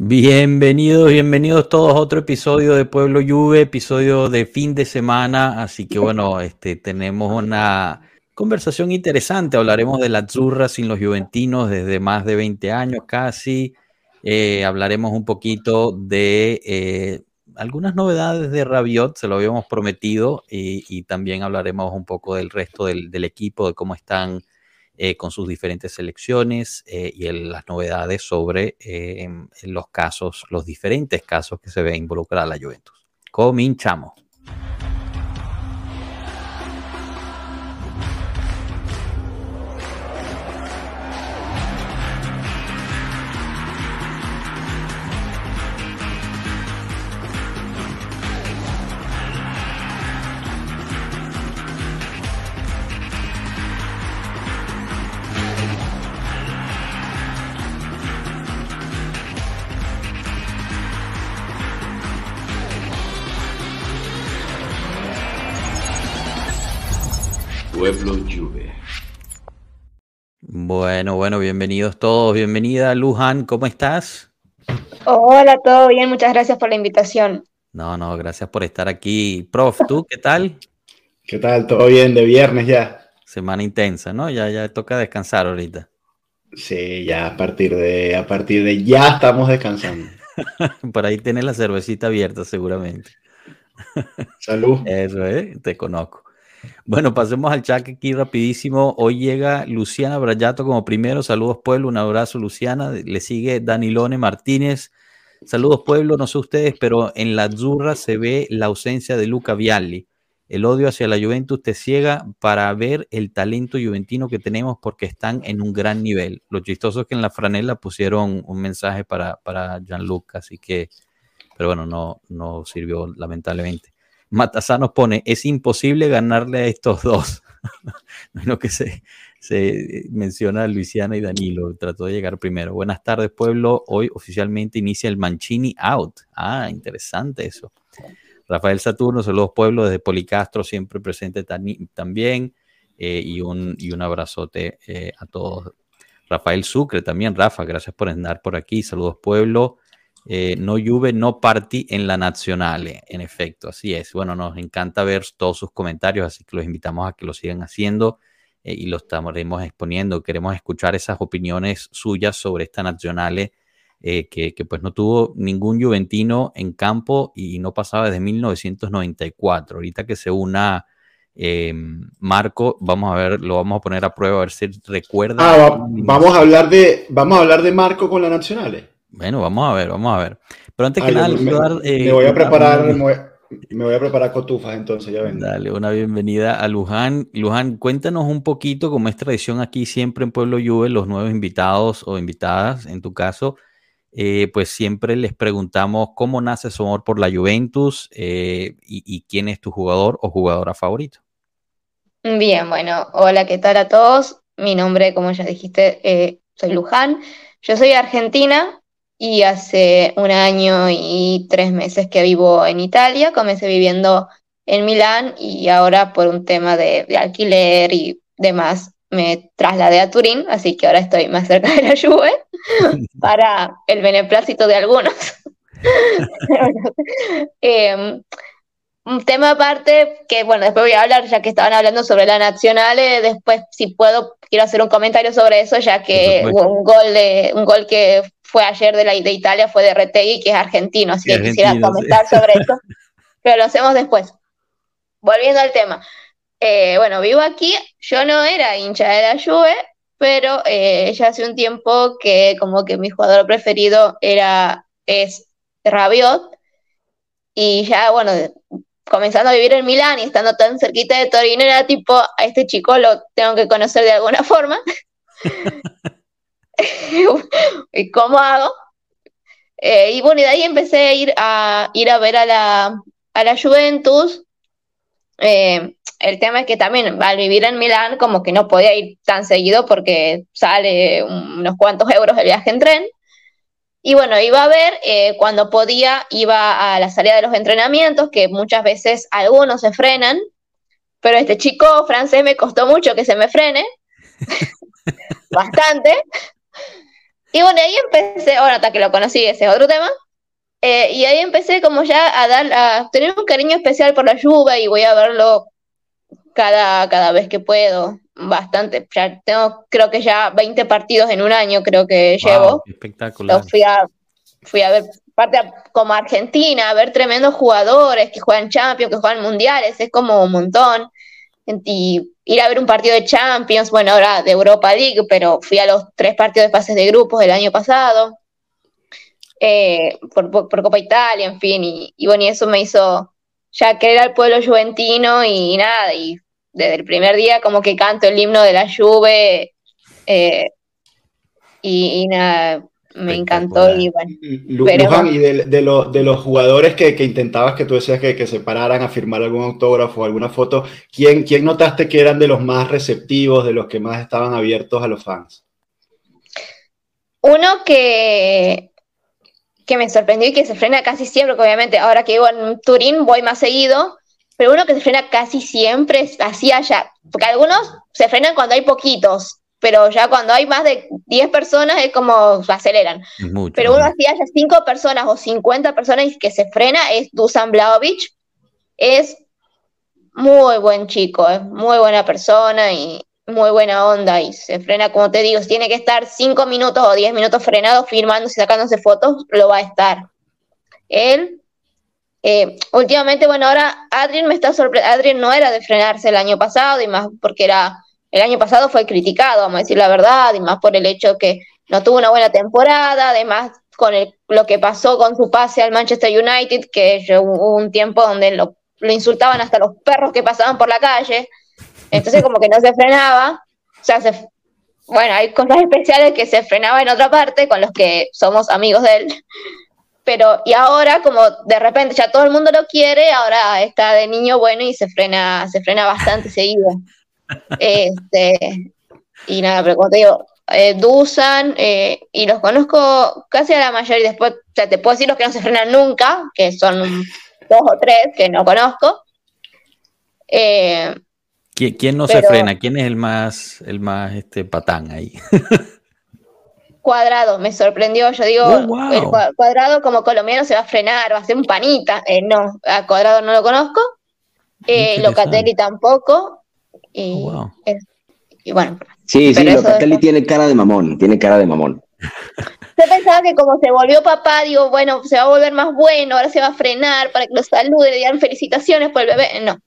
Bienvenidos, bienvenidos todos a otro episodio de Pueblo Juve, episodio de fin de semana, así que bueno, este, tenemos una conversación interesante, hablaremos de la Azzurra sin los juventinos desde más de 20 años casi, eh, hablaremos un poquito de eh, algunas novedades de Rabiot, se lo habíamos prometido, y, también hablaremos un poco del resto del, equipo, de cómo están eh, con sus diferentes selecciones eh, y las novedades sobre eh, los casos, los diferentes casos que se ve involucrada la Juventus. Cominchamos. Bueno, bueno, bienvenidos todos, bienvenida Luján, ¿cómo estás? Hola, todo bien, muchas gracias por la invitación. No, no, gracias por estar aquí. Prof, ¿tú qué tal? ¿Qué tal? ¿Todo bien? De viernes ya. Semana intensa, ¿no? Ya, ya toca descansar ahorita. Sí, ya a partir de, a partir de ya estamos descansando. por ahí tienes la cervecita abierta seguramente. Salud. Eso, ¿eh? Te conozco. Bueno, pasemos al chat aquí rapidísimo. Hoy llega Luciana Brayato como primero. Saludos pueblo, un abrazo Luciana. Le sigue Danilone Martínez. Saludos pueblo, no sé ustedes, pero en la Zurra se ve la ausencia de Luca Vialli. El odio hacia la Juventus te ciega para ver el talento juventino que tenemos porque están en un gran nivel. Lo chistoso es que en la franela pusieron un mensaje para, para Gianluca, así que, pero bueno, no, no sirvió lamentablemente. Matazá pone, es imposible ganarle a estos dos. lo que se, se menciona Luisiana y Danilo, trató de llegar primero. Buenas tardes, pueblo. Hoy oficialmente inicia el Mancini Out. Ah, interesante eso. Rafael Saturno, saludos pueblo desde Policastro, siempre presente también. Eh, y, un, y un abrazote eh, a todos. Rafael Sucre también, Rafa, gracias por andar por aquí. Saludos pueblo. Eh, no Juve, no Party en la Nacional, en efecto, así es. Bueno, nos encanta ver todos sus comentarios, así que los invitamos a que lo sigan haciendo eh, y lo estaremos exponiendo. Queremos escuchar esas opiniones suyas sobre esta Nacional eh, que, pues no tuvo ningún juventino en campo y no pasaba desde 1994. Ahorita que se una Marco, vamos a ver, lo vamos a poner a prueba a ver si recuerda. Ah, vamos a hablar de, vamos a hablar de Marco con la Nacional. Bueno, vamos a ver, vamos a ver. Pero antes que nada, me, eh, voy a preparar, me voy, a preparar cotufas entonces, ya ven. Dale, una bienvenida a Luján. Luján, cuéntanos un poquito, como es tradición aquí siempre en Pueblo Juve, los nuevos invitados o invitadas, en tu caso, eh, pues siempre les preguntamos cómo nace su amor por la Juventus eh, y, quién es tu jugador o jugadora favorito. Bien, bueno, hola, ¿qué tal a todos? Mi nombre, como ya dijiste, soy Luján. Yo soy argentina, y hace un año y tres meses que vivo en Italia. Comencé viviendo en Milán y ahora por un tema de, alquiler y demás me trasladé a Turín, así que ahora estoy más cerca de la Juve para el beneplácito de algunos. Em, un tema aparte que, bueno, después voy a hablar, ya que estaban hablando sobre la Nacional, eh, después si puedo, quiero hacer un comentario sobre eso, ya que un gol, de, un gol que fue ayer de, la, de Italia fue de Retegui, que es argentino, así que quisiera comentar sobre eso, pero lo hacemos después. Volviendo al tema. Eh, bueno, vivo aquí, yo no era hincha de la Juve, pero eh, ya hace un tiempo que como que mi jugador preferido era, es Rabiot, y ya, bueno, comenzando a vivir en Milán y estando tan cerquita de Torino, era tipo, a este chico lo tengo que conocer de alguna forma. ¿Y cómo hago? Eh, y bueno, y de ahí empecé a ir a, ir a ver a la, a la Juventus. Eh, el tema es que también al vivir en Milán como que no podía ir tan seguido porque sale unos cuantos euros el viaje en tren. Y bueno, iba a ver, eh, cuando podía, iba a la salida de los entrenamientos, que muchas veces algunos se frenan, pero este chico francés me costó mucho que se me frene, bastante. Y bueno, ahí empecé, ahora hasta que lo conocí, ese es otro tema. Eh, y ahí empecé como ya a dar, a tener un cariño especial por la lluvia y voy a verlo cada, cada vez que puedo. Bastante, ya tengo creo que ya 20 partidos en un año creo que llevo. Espectacular. fui a, fui a ver parte como Argentina, a ver tremendos jugadores que juegan Champions, que juegan Mundiales, es como un montón. Y ir a ver un partido de Champions, bueno, ahora de Europa League, pero fui a los tres partidos de fases de grupos del año pasado. Eh, por, Copa Italia, en fin, y, bueno, y eso me hizo ya querer al pueblo juventino y, nada, y desde el primer día como que canto el himno de la Juve eh, y, nada, me encantó y bueno. Luján, y de, de, los jugadores que, intentabas que tú decías que, que, se pararan a firmar algún autógrafo o alguna foto, ¿quién, ¿quién notaste que eran de los más receptivos, de los que más estaban abiertos a los fans? Uno que, que me sorprendió y que se frena casi siempre, porque obviamente ahora que vivo en Turín voy más seguido, pero uno que se frena casi siempre es así allá, porque algunos se frenan cuando hay poquitos, pero ya cuando hay más de 10 personas es como se aceleran. pero uno así haya 5 personas o 50 personas y que se frena es Dusan Blaovic, es muy buen chico, es muy buena persona y, muy buena onda y se frena, como te digo, si tiene que estar cinco minutos o diez minutos frenado, firmándose, sacándose fotos, lo va a estar. Él, eh, últimamente, bueno, ahora Adrien me está sorprendiendo, Adrien no era de frenarse el año pasado y más porque era, el año pasado fue criticado, vamos a decir la verdad, y más por el hecho que no tuvo una buena temporada, además con lo que pasó con su pase al Manchester United, que hubo un tiempo donde lo, lo insultaban hasta los perros que pasaban por la calle. Entonces como que no se frenaba. O sea, bueno, hay cosas especiales que se frenaba en otra parte con los que somos amigos de él. Pero, y ahora como de repente ya todo el mundo lo quiere, ahora está de niño bueno y se frena, se frena bastante seguido. Este, y nada, pero como te digo, eh, Dusan, eh, y los conozco casi a la mayoría, y después, o sea, te puedo decir los que no se frenan nunca, que son dos o tres que no conozco. Eh, ¿Quién, no se frena? ¿Quién es el más, el más este, patán ahí? cuadrado, me sorprendió. Yo digo, oh, el cuadrado como colombiano se va a frenar, va a ser un panita. Eh, no, a cuadrado no lo conozco. Eh, Locatelli tampoco. Y, oh, bueno. Sí, sí, Locatelli tiene cara de mamón, tiene cara de mamón. Yo pensaba que como se volvió papá, digo, bueno, se va a volver más bueno, ahora se va a frenar para que lo salude, le digan felicitaciones por el bebé. No,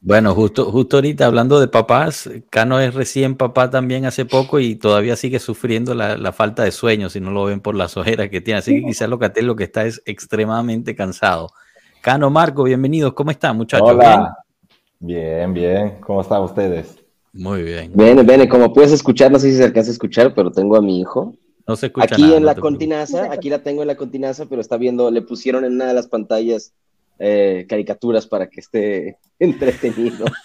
bueno, justo, justo ahorita hablando de papás, Cano es recién papá también hace poco y todavía sigue sufriendo la, falta de sueño, si no lo ven por las ojeras que tiene. Así que quizás Locatel lo que está es extremadamente cansado. Cano, Marco, bienvenidos. ¿Cómo están, muchachos? Hola. Bien, bien. ¿Cómo están ustedes? Muy bien. Bien, bien. Como puedes escuchar, no sé si se alcanza a escuchar, pero tengo a mi hijo. No se escucha Aquí en la continaza, aquí la tengo en la continaza, pero está viendo, le pusieron en una de las pantallas eh, caricaturas para que esté entretenido.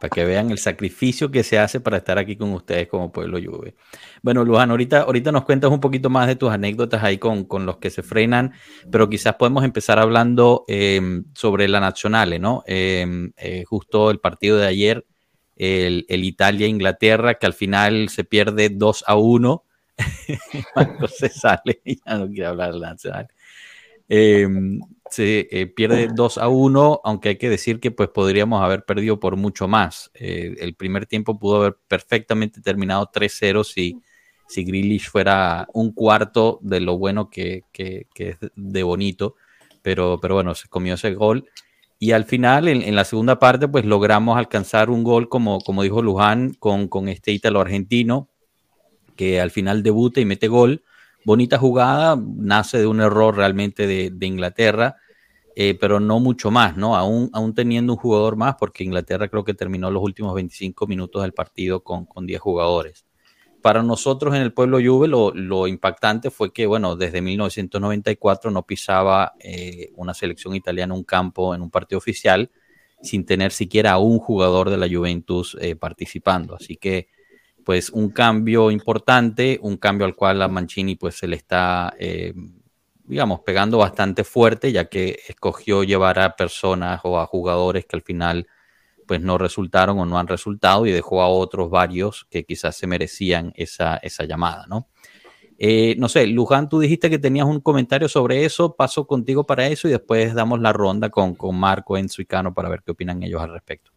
para que vean el sacrificio que se hace para estar aquí con ustedes como Pueblo Juve. Bueno, Luján, ahorita, ahorita nos cuentas un poquito más de tus anécdotas ahí con, los que se frenan, pero quizás podemos empezar hablando em, sobre la Nacional, ¿no? Em, eh, justo el partido de ayer, el, Italia-Inglaterra, que al final se pierde 2 a 1. Marco se sale y ya no quiere hablar de la Nacional. Se eh, pierde 2 a 1, aunque hay que decir que pues podríamos haber perdido por mucho más. Eh, el primer tiempo pudo haber perfectamente terminado 3-0 si, si Grealish fuera un cuarto de lo bueno que, que, es de bonito, pero, pero bueno, se comió ese gol. Y al final, en, la segunda parte, pues logramos alcanzar un gol, como, como dijo Luján, con, con este ítalo argentino, que al final debuta y mete gol bonita jugada, nace de un error realmente de, Inglaterra, eh, pero no mucho más, ¿no? Aún, aún teniendo un jugador más, porque Inglaterra creo que terminó los últimos 25 minutos del partido con, con 10 jugadores. Para nosotros en el pueblo Juve lo, impactante fue que, bueno, desde 1994 no pisaba eh, una selección italiana un campo en un partido oficial sin tener siquiera un jugador de la Juventus eh, participando. Así que pues un cambio importante, un cambio al cual a Mancini pues se le está, digamos, pegando bastante fuerte, ya que escogió llevar a personas o a jugadores que al final pues no resultaron o no han resultado y dejó a otros varios que quizás se merecían esa, esa llamada, ¿no? Eh, no sé, Luján, tú dijiste que tenías un comentario sobre eso, paso contigo para eso y después damos la ronda con, con Marco, Enzo y Cano para ver qué opinan ellos al respecto.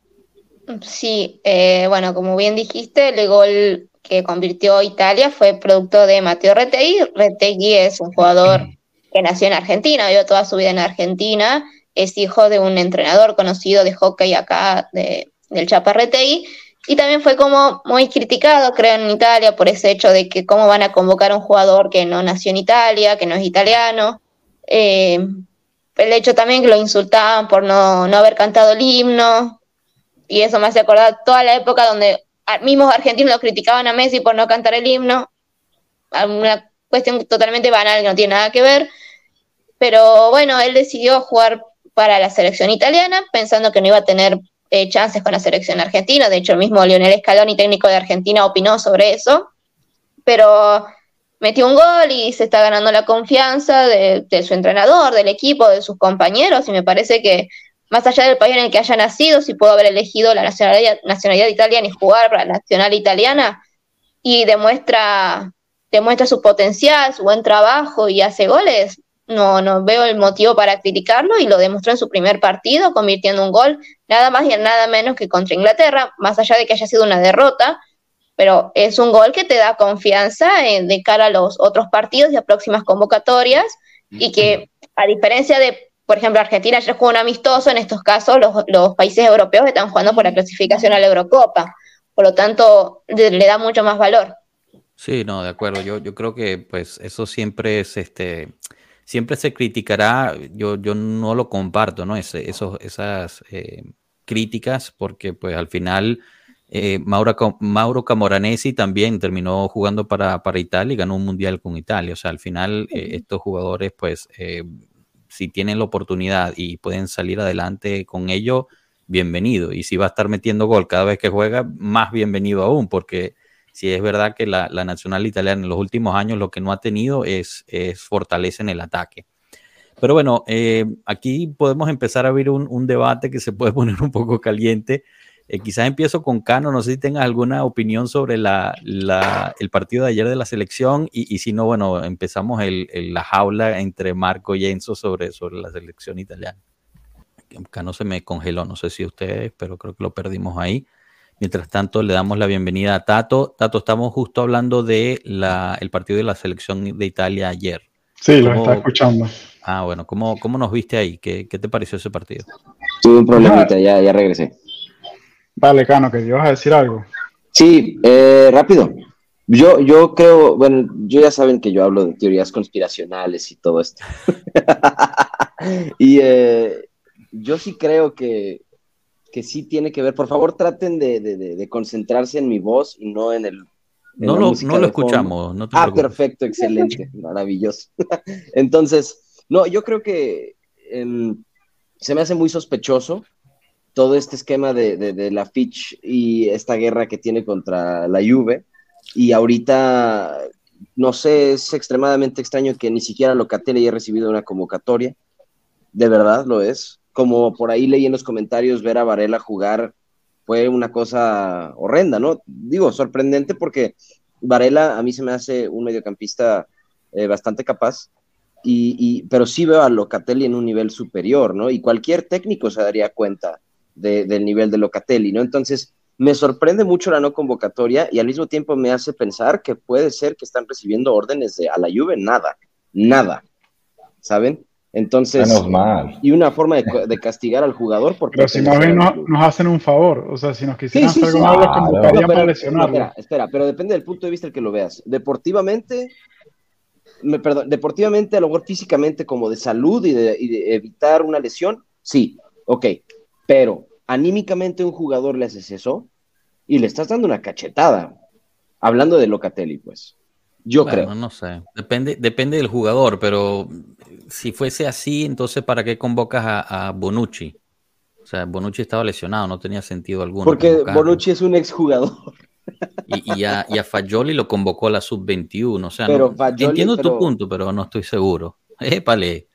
Sí, eh, bueno, como bien dijiste, el gol que convirtió Italia fue producto de Mateo Retegui. Retegui es un jugador que nació en Argentina, vivió toda su vida en Argentina, es hijo de un entrenador conocido de hockey acá, de, del Chapa Retegui, y también fue como muy criticado, creo, en Italia por ese hecho de que cómo van a convocar a un jugador que no nació en Italia, que no es italiano. Eh, el hecho también que lo insultaban por no, no haber cantado el himno. Y eso me hace acordar toda la época donde mismos argentinos lo criticaban a Messi por no cantar el himno. Una cuestión totalmente banal que no tiene nada que ver. Pero bueno, él decidió jugar para la selección italiana pensando que no iba a tener eh, chances con la selección argentina. De hecho, el mismo Lionel Scaloni, técnico de Argentina, opinó sobre eso. Pero metió un gol y se está ganando la confianza de, su entrenador, del equipo, de sus compañeros. Y me parece que, más allá del país en el que haya nacido, si puedo haber elegido la nacionalidad, nacionalidad italiana y jugar para la nacional italiana, y demuestra, demuestra su potencial, su buen trabajo y hace goles, no, no veo el motivo para criticarlo y lo demostró en su primer partido, convirtiendo un gol nada más y nada menos que contra Inglaterra, más allá de que haya sido una derrota, pero es un gol que te da confianza de cara a los otros partidos y a próximas convocatorias y que a diferencia de, por ejemplo, Argentina ya jugó un amistoso, en estos casos los, países europeos están jugando por la clasificación a la Eurocopa, por lo tanto le da mucho más valor. Sí, no, de acuerdo. Yo, yo creo que pues eso siempre es este siempre se criticará, yo, yo no lo comparto, ¿no? esos, esas eh, críticas, porque pues al final eh, Mauro, Mauro Camoranesi también terminó jugando para, para, Italia y ganó un mundial con Italia. O sea, al final eh, estos jugadores, pues, si tienen la oportunidad y pueden salir adelante con ello, bienvenido. Y si va a estar metiendo gol cada vez que juega, más bienvenido aún, porque si es verdad que la, nacional italiana en los últimos años lo que no ha tenido es, es fortaleza en el ataque. Pero bueno, eh, aquí podemos empezar a abrir un, debate que se puede poner un poco caliente. Eh, quizás empiezo con Cano, no sé si tengas alguna opinión sobre la, el partido de ayer de la selección y, si no, bueno, empezamos el, la jaula entre Marco y Enzo sobre, sobre la selección italiana. Cano se me congeló, no sé si ustedes, pero creo que lo perdimos ahí. Mientras tanto, le damos la bienvenida a Tato. Tato, estamos justo hablando del el partido de la selección de Italia ayer. Sí, lo está escuchando. Ah, bueno, ¿cómo, cómo nos viste ahí? ¿Qué, qué te pareció ese partido? Tuve un problemita, ya, ya regresé. Vale, Cano, que ibas a decir algo. Sí, eh, rápido. Yo, yo creo, bueno, yo ya saben que yo hablo de teorías conspiracionales y todo esto. y eh, yo sí creo que que sí tiene que ver. Por favor, traten de, concentrarse en mi voz y no en el. no, lo, no lo escuchamos. ah, perfecto, excelente, maravilloso. Entonces, no, yo creo que em, se me hace muy sospechoso todo este esquema de, la Fitch y esta guerra que tiene contra la Juve. Y ahorita, no sé, es extremadamente extraño que ni siquiera Locatelli haya recibido una convocatoria. De verdad lo es como por ahí leí en los comentarios, ver a Varela jugar fue una cosa horrenda, ¿no? Digo, sorprendente porque Varela a mí se me hace un mediocampista eh, bastante capaz, y, pero sí veo a Locatelli en un nivel superior, ¿no? Y cualquier técnico se daría cuenta del nivel de Locatelli, ¿no? Entonces, me sorprende mucho la no convocatoria y al mismo tiempo me hace pensar que puede ser que están recibiendo órdenes de a la Juve, nada, nada, ¿saben? Entonces, y una forma de, castigar al jugador. Porque pero si más bien nos, hacen un favor, o sea, si nos quisieran hacer algo malo, convocarían para lesionarlo. Espera, espera, pero depende del punto de vista el que lo veas. Deportivamente, me, perdón, deportivamente, a lo mejor físicamente, como de salud y de, evitar una lesión, sí, ok, pero anímicamente un jugador le haces eso y le estás dando una cachetada. Hablando de Locatelli, pues. Yo creo. No sé. Depende, depende del jugador, pero si fuese así, entonces ¿para qué convocas a, Bonucci? O sea, Bonucci estaba lesionado, no tenía sentido alguno. Porque Bonucci es un exjugador. Y, y, a, y a Fagioli lo convocó a la sub-21. O sea, entiendo tu punto, pero no estoy seguro. Épale.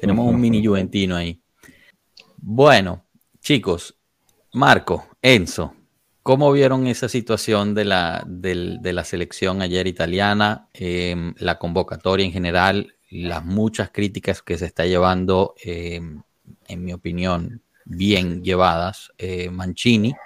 Tenemos un mini juventino ahí. Bueno, chicos, Marco, Enzo, ¿cómo vieron esa situación de la, de la selección ayer italiana, em, la convocatoria en general, las muchas críticas que se está llevando, em, en mi opinión, bien llevadas, eh, Mancini?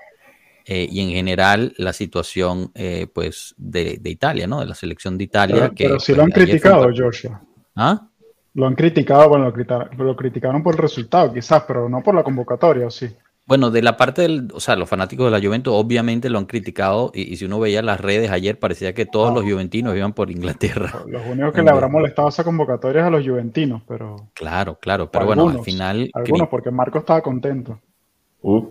Eh, y en general la situación eh, pues de, Italia, ¿no? De la selección de Italia. Pero, que, pero si pues, lo han criticado, Joshua. ¿Ah? Lo han criticado, bueno, lo, criticaron por el resultado, quizás, pero no por la convocatoria, ¿o sí? Bueno, de la parte del, o sea, los fanáticos de la Juventus obviamente lo han criticado y, si uno veía las redes ayer parecía que todos los juventinos iban por Inglaterra. Los únicos que le habrá molestado esa convocatoria es a los juventinos, pero... Claro, claro, pero bueno, al final... Algunos, porque Marco estaba contento. Uh.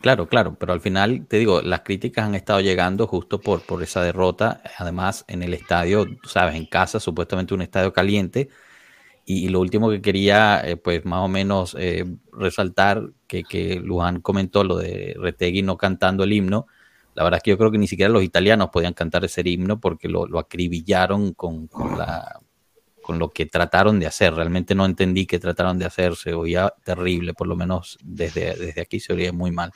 Claro, claro, pero al final, te digo, las críticas han estado llegando justo por, por esa derrota. Además, en el estadio, sabes, en casa, supuestamente un estadio caliente. Y, lo último que quería, eh, pues más o menos eh, resaltar, que, que Luján comentó lo de Retegui no cantando el himno. La verdad es que yo creo que ni siquiera los italianos podían cantar ese himno porque lo, lo acribillaron con, con, la, con lo que trataron de hacer. Realmente no entendí qué trataron de hacer. Se oía terrible, por lo menos desde, desde aquí se oía muy mal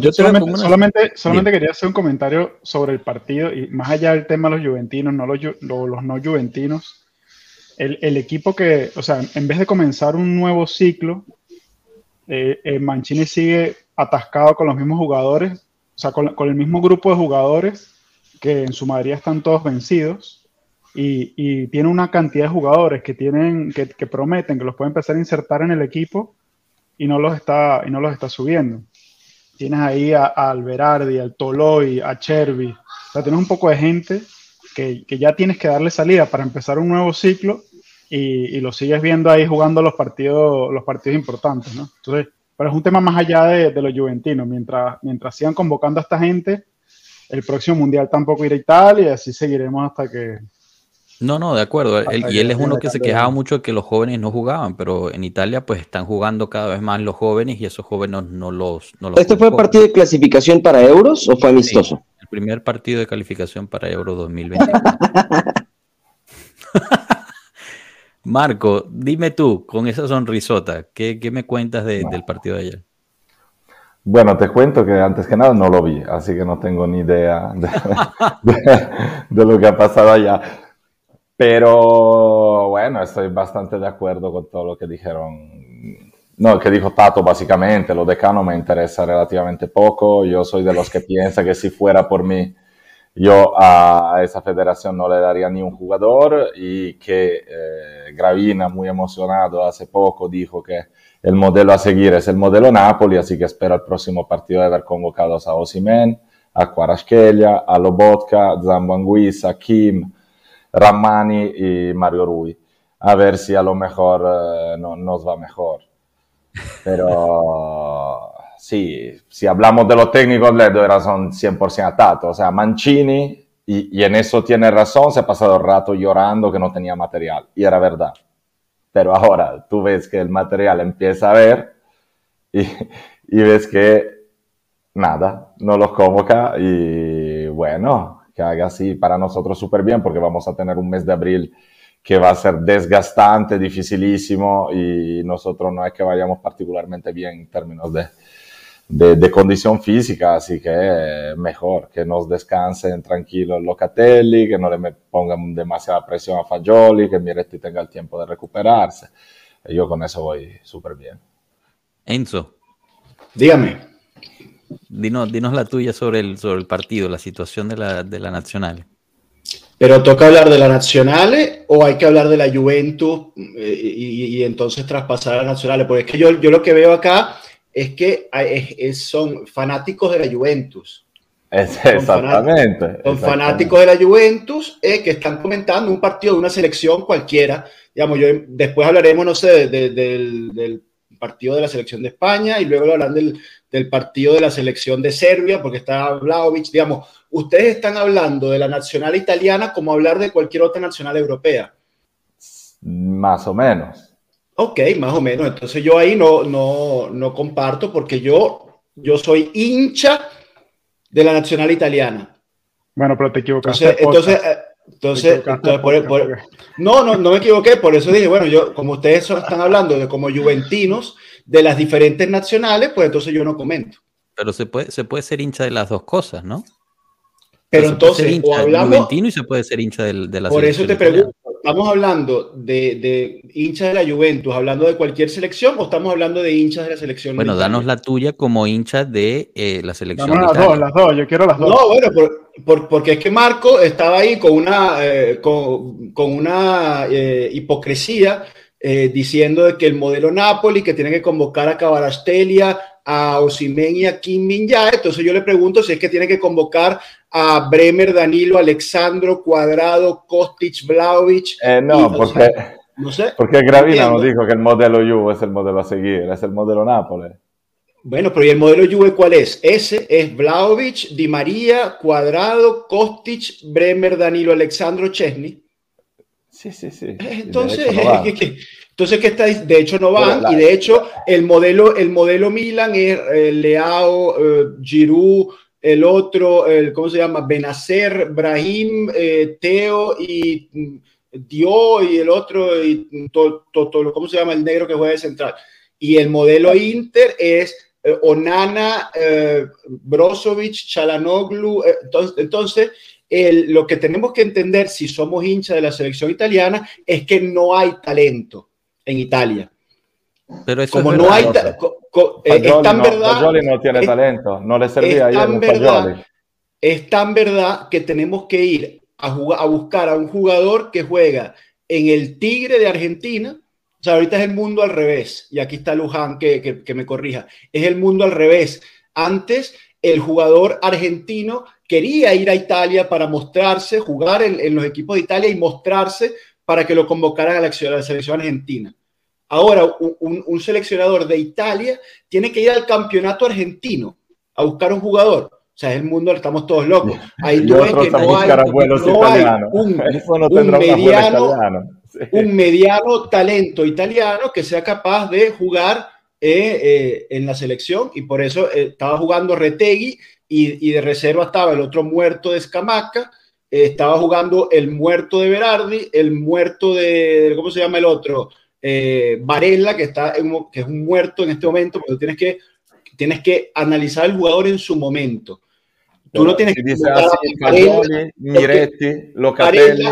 yo, solamente, solamente, quería hacer un comentario sobre el partido y más allá del tema de los juventinos, no los, los no juventinos, el, el, equipo que, o sea, en vez de comenzar un nuevo ciclo, eh, eh, Mancini sigue atascado con los mismos jugadores, o sea, con, con, el mismo grupo de jugadores que en su mayoría están todos vencidos y, y tiene una cantidad de jugadores que tienen, que, que, prometen que los puede empezar a insertar en el equipo y no los está, y no los está subiendo. Tienes ahí a, Alberardi, al Toloy, a Chervi, o sea, tienes un poco de gente que, que, ya tienes que darle salida para empezar un nuevo ciclo y, y, lo sigues viendo ahí jugando los partidos, los partidos importantes, ¿no? Entonces, pero es un tema más allá de, de los juventinos, mientras, mientras sigan convocando a esta gente, el próximo mundial tampoco irá a Italia y así seguiremos hasta que, no, no, de acuerdo. y él es uno que se quejaba mucho de que los jóvenes no jugaban, pero en Italia pues están jugando cada vez más los jóvenes y esos jóvenes no los... No ¿Este fue partido de clasificación para Euros o fue amistoso? el primer partido de calificación para Euro 2020. Marco, dime tú, con esa sonrisota, ¿qué, me cuentas del partido de ayer? Bueno, te cuento que antes que nada no lo vi, así que no tengo ni idea de lo que ha pasado allá. Pero bueno, estoy bastante de acuerdo con todo lo que dijeron. No, que dijo Tato básicamente, lo de Cano me interesa relativamente poco. Yo soy de los que piensa que si fuera por mí, yo a esa federación no le daría ni un jugador y que eh, Gravina, muy emocionado hace poco, dijo que el modelo a seguir es el modelo Napoli, así que espero el próximo partido de haber convocado a Osimen, a Kvaratskhelia, a Lobotka, Zambanguisa, Kim, Ramani y Mario Rui. A ver si a lo mejor eh, no, nos va mejor. Pero sí, si hablamos de los técnicos, le doy razón 100% a Tato. O sea, Mancini, y, y, en eso tiene razón, se ha pasado el rato llorando que no tenía material. Y era verdad. Pero ahora tú ves que el material empieza a ver y, y ves que nada, no los convoca y bueno, que haga así para nosotros súper bien porque vamos a tener un mes de abril que va a ser desgastante, dificilísimo y nosotros no es que vayamos particularmente bien en términos de, de, condición física, así que mejor que nos descansen tranquilos Locatelli, que no le pongan demasiada presión a Fagioli, que Miretti tenga el tiempo de recuperarse. Yo con eso voy súper bien. Enzo. Dígame. Dinos, dinos la tuya sobre el, sobre el partido, la situación de la, de la Nacional. Pero toca hablar de la Nacional o hay que hablar de la Juventus eh, y, entonces traspasar a la Nacional. Porque es que yo, yo lo que veo acá es que son fanáticos de la Juventus. exactamente. Son fanáticos de la Juventus eh, que están comentando un partido de una selección cualquiera. Digamos, yo, después hablaremos, no sé, del, del partido de la selección de España y luego hablan del, del partido de la selección de Serbia, porque está Vlaovic, digamos, ustedes están hablando de la nacional italiana como hablar de cualquier otra nacional europea. Más o menos. Ok, más o menos. Entonces yo ahí no, no, no comparto porque yo, yo soy hincha de la nacional italiana. Bueno, pero te equivocaste. Entonces, entonces, entonces, no, no, no me equivoqué, por eso dije, bueno, yo, como ustedes están hablando de como juventinos, de las diferentes nacionales, pues entonces yo no comento. Pero se puede, se puede ser hincha de las dos cosas, ¿no? Pero entonces, o hablamos. y se puede ser hincha de, de la Por eso te pregunto, ¿estamos hablando de, de, hinchas de la Juventus, hablando de cualquier selección, o estamos hablando de hinchas de la selección? Bueno, danos la tuya como hincha de eh, la selección. Danos las dos, las dos, yo quiero las dos. No, bueno, por, porque es que Marco estaba ahí con una, eh, con, con, una eh, hipocresía. Diciendo de que el modelo Napoli, que tiene que convocar a Cabarastelia, a Osimen y a Kim Min Entonces yo le pregunto si es que tiene que convocar a Bremer, Danilo, Alexandro, Cuadrado, Kostic, Vlaovic. Eh, no, porque, no sé, porque Gravina nos dijo que el modelo Juve es el modelo a seguir, es el modelo Nápoles. Bueno, pero ¿y el modelo Juve cuál es? Ese es Vlaovic, Di María, Cuadrado, Kostic, Bremer, Danilo, Alexandro, Chesney. Sí, sí, sí. Eh, entonces, entonces ¿qué está? De hecho no van y de hecho el modelo, el modelo Milan es eh, Leao, Giroud, el otro, el, ¿cómo se llama? Benacer, Brahim, eh, Teo y mm, Dio y el otro, y todo, ¿cómo se llama? El negro que juega de central. Y el modelo Inter es eh, Onana, eh, Brozovic, Chalanoglu. entonces, entonces lo que tenemos que entender si somos hinchas de la selección italiana es que no hay talento en Italia. Pero eso como no hay, eh, es tan verdad. no tiene talento, no le servía es tan verdad, Es tan verdad que tenemos que ir a, jugar, a buscar a un jugador que juega en el Tigre de Argentina. O sea, ahorita es el mundo al revés. Y aquí está Luján que, que, me corrija. Es el mundo al revés. Antes, el jugador argentino quería ir a Italia para mostrarse, jugar en, en los equipos de Italia y mostrarse para que lo convocaran a la, a la selección argentina. Ahora, un, seleccionador de Italia tiene que ir al campeonato argentino a buscar un jugador. O sea, es el mundo, estamos todos locos. Ahí tú ves que no hay, un, mediano, un mediano talento italiano que sea capaz de jugar eh, eh, en la selección y por eso eh, estaba jugando Retegui y, de reserva estaba el otro muerto de Escamaca, estaba jugando el muerto de Berardi, el muerto de, ¿cómo se llama el otro? eh, Varela, que, está que es un muerto en este momento, pero tienes que, tienes que analizar el jugador en su momento. Tú no tienes que... Miretti, Locatelli,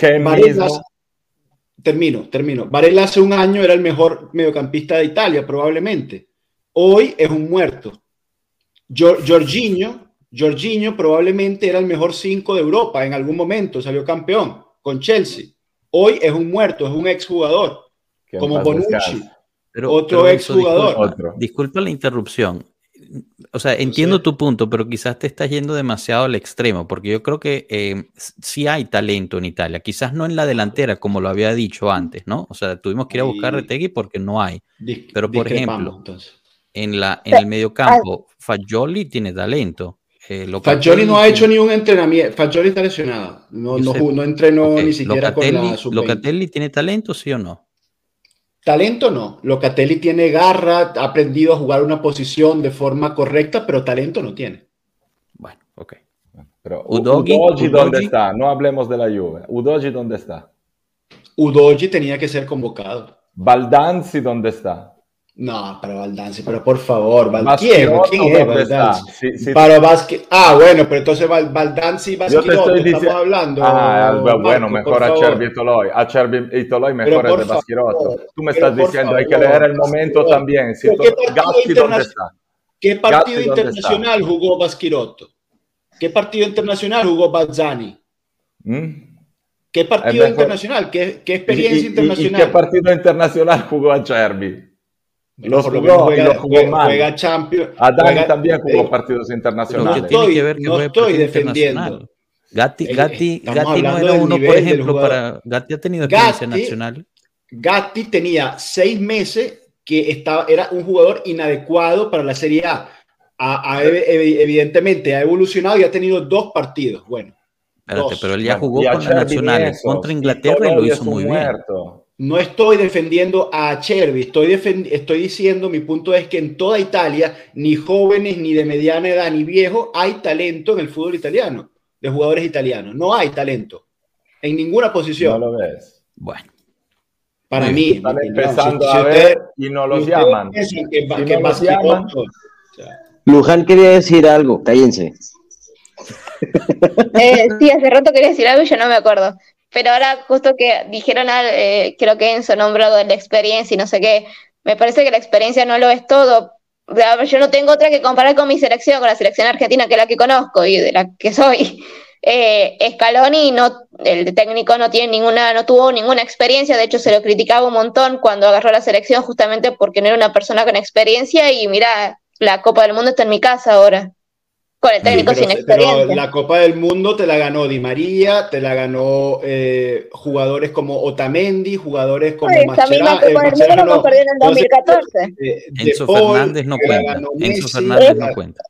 Varela, termino, termino. Varela hace un año era el mejor mediocampista de Italia, probablemente. Hoy es un muerto. Jorginho, Jorginho probablemente era el mejor 5 de Europa en algún momento, salió campeón con Chelsea. Hoy es un muerto, es un exjugador, como Bonucci, pero, otro exjugador. Disculpa, la interrupción. O sea, entiendo tu punto, pero quizás te estás yendo demasiado al extremo, porque yo creo que eh, sí hay talento en Italia, quizás no en la delantera, como lo había dicho antes, ¿no? O sea, tuvimos que ir a buscar Retegui porque no hay. Pero, por ejemplo, en, la, en el mediocampo, Fagioli tiene talento. Eh, Fagioli no ha hecho ni un entrenamiento. Fagioli está lesionado. No, no, entrenó ni siquiera con la ¿Locatelli tiene talento, sí o no? Talento no. Locatelli tiene garra, ha aprendido a jugar una posición de forma correcta, pero talento no tiene. Bueno, ok. Pero Udogi, ¿dónde está? No hablemos de la Juve. Udogi, ¿dónde está? Udogi tenía que ser convocado. Baldanzi, ¿dónde está? No, para Baldanzi, pero por favor, ¿quién, ¿quién es Baldanzi? para Ah, bueno, pero entonces Baldanzi y Basquirotto estamos hablando. Ah, bueno, mejor a Cervi y Toloi. A Cervi y Toloi mejor es de Basquirotto. Tú me estás diciendo, hay que leer el momento también. Si Gatti, ¿dónde está? ¿Qué partido internacional jugó Basquirotto? ¿Qué partido internacional jugó Bazzani? ¿Mm? ¿Qué partido internacional? ¿Qué, ¿Qué, experiencia internacional? ¿Y qué partido internacional jugó a Cervi? Los jugó, juega, jugó mal. juega Champions. Adán también jugó eh, partidos internacionales. No estoy, que ver que no estoy defendiendo. Gatti, eh, Gatti, eh, Gatti no era uno, por ejemplo, para. Gatti ha tenido experiencia Gatti, nacional. Gatti tenía seis meses que estaba, era un jugador inadecuado para la Serie A. evidentemente ha evolucionado y ha tenido dos partidos. Bueno. Espérate, pero él ya jugó con la Nacional contra Inglaterra y lo hizo muy bien no estoy defendiendo a Chervi, estoy, estoy diciendo, mi punto es que en toda Italia, ni jóvenes, ni de mediana edad, ni viejos, hay talento en el fútbol italiano, de jugadores italianos. No hay talento, en ninguna posición. No lo ves. Bueno. Para mí. Están empezando a ver y no los llaman. Luján quería decir algo, cállense. Eh, sí, hace rato quería decir algo y yo no me acuerdo. Pero ahora justo que dijeron, eh, creo que Enzo nombrado de la experiencia y no sé qué, me parece que la experiencia no lo es todo. Yo no tengo otra que comparar con mi selección, con la selección argentina, que es la que conozco y de la que soy. Eh, no, el técnico no tiene ninguna, no tuvo ninguna experiencia, de hecho se lo criticaba un montón cuando agarró la selección justamente porque no era una persona con experiencia y mira, la Copa del Mundo está en mi casa ahora con el técnico sin experiencia. Pero la Copa del Mundo te la ganó Di María, te la ganó eh, jugadores como Otamendi, jugadores como Oye, Mascherano. Eh, Mascherano no. en el 2014. Eh, Enzo Fernández no cuenta. Enzo Fernández no cuenta.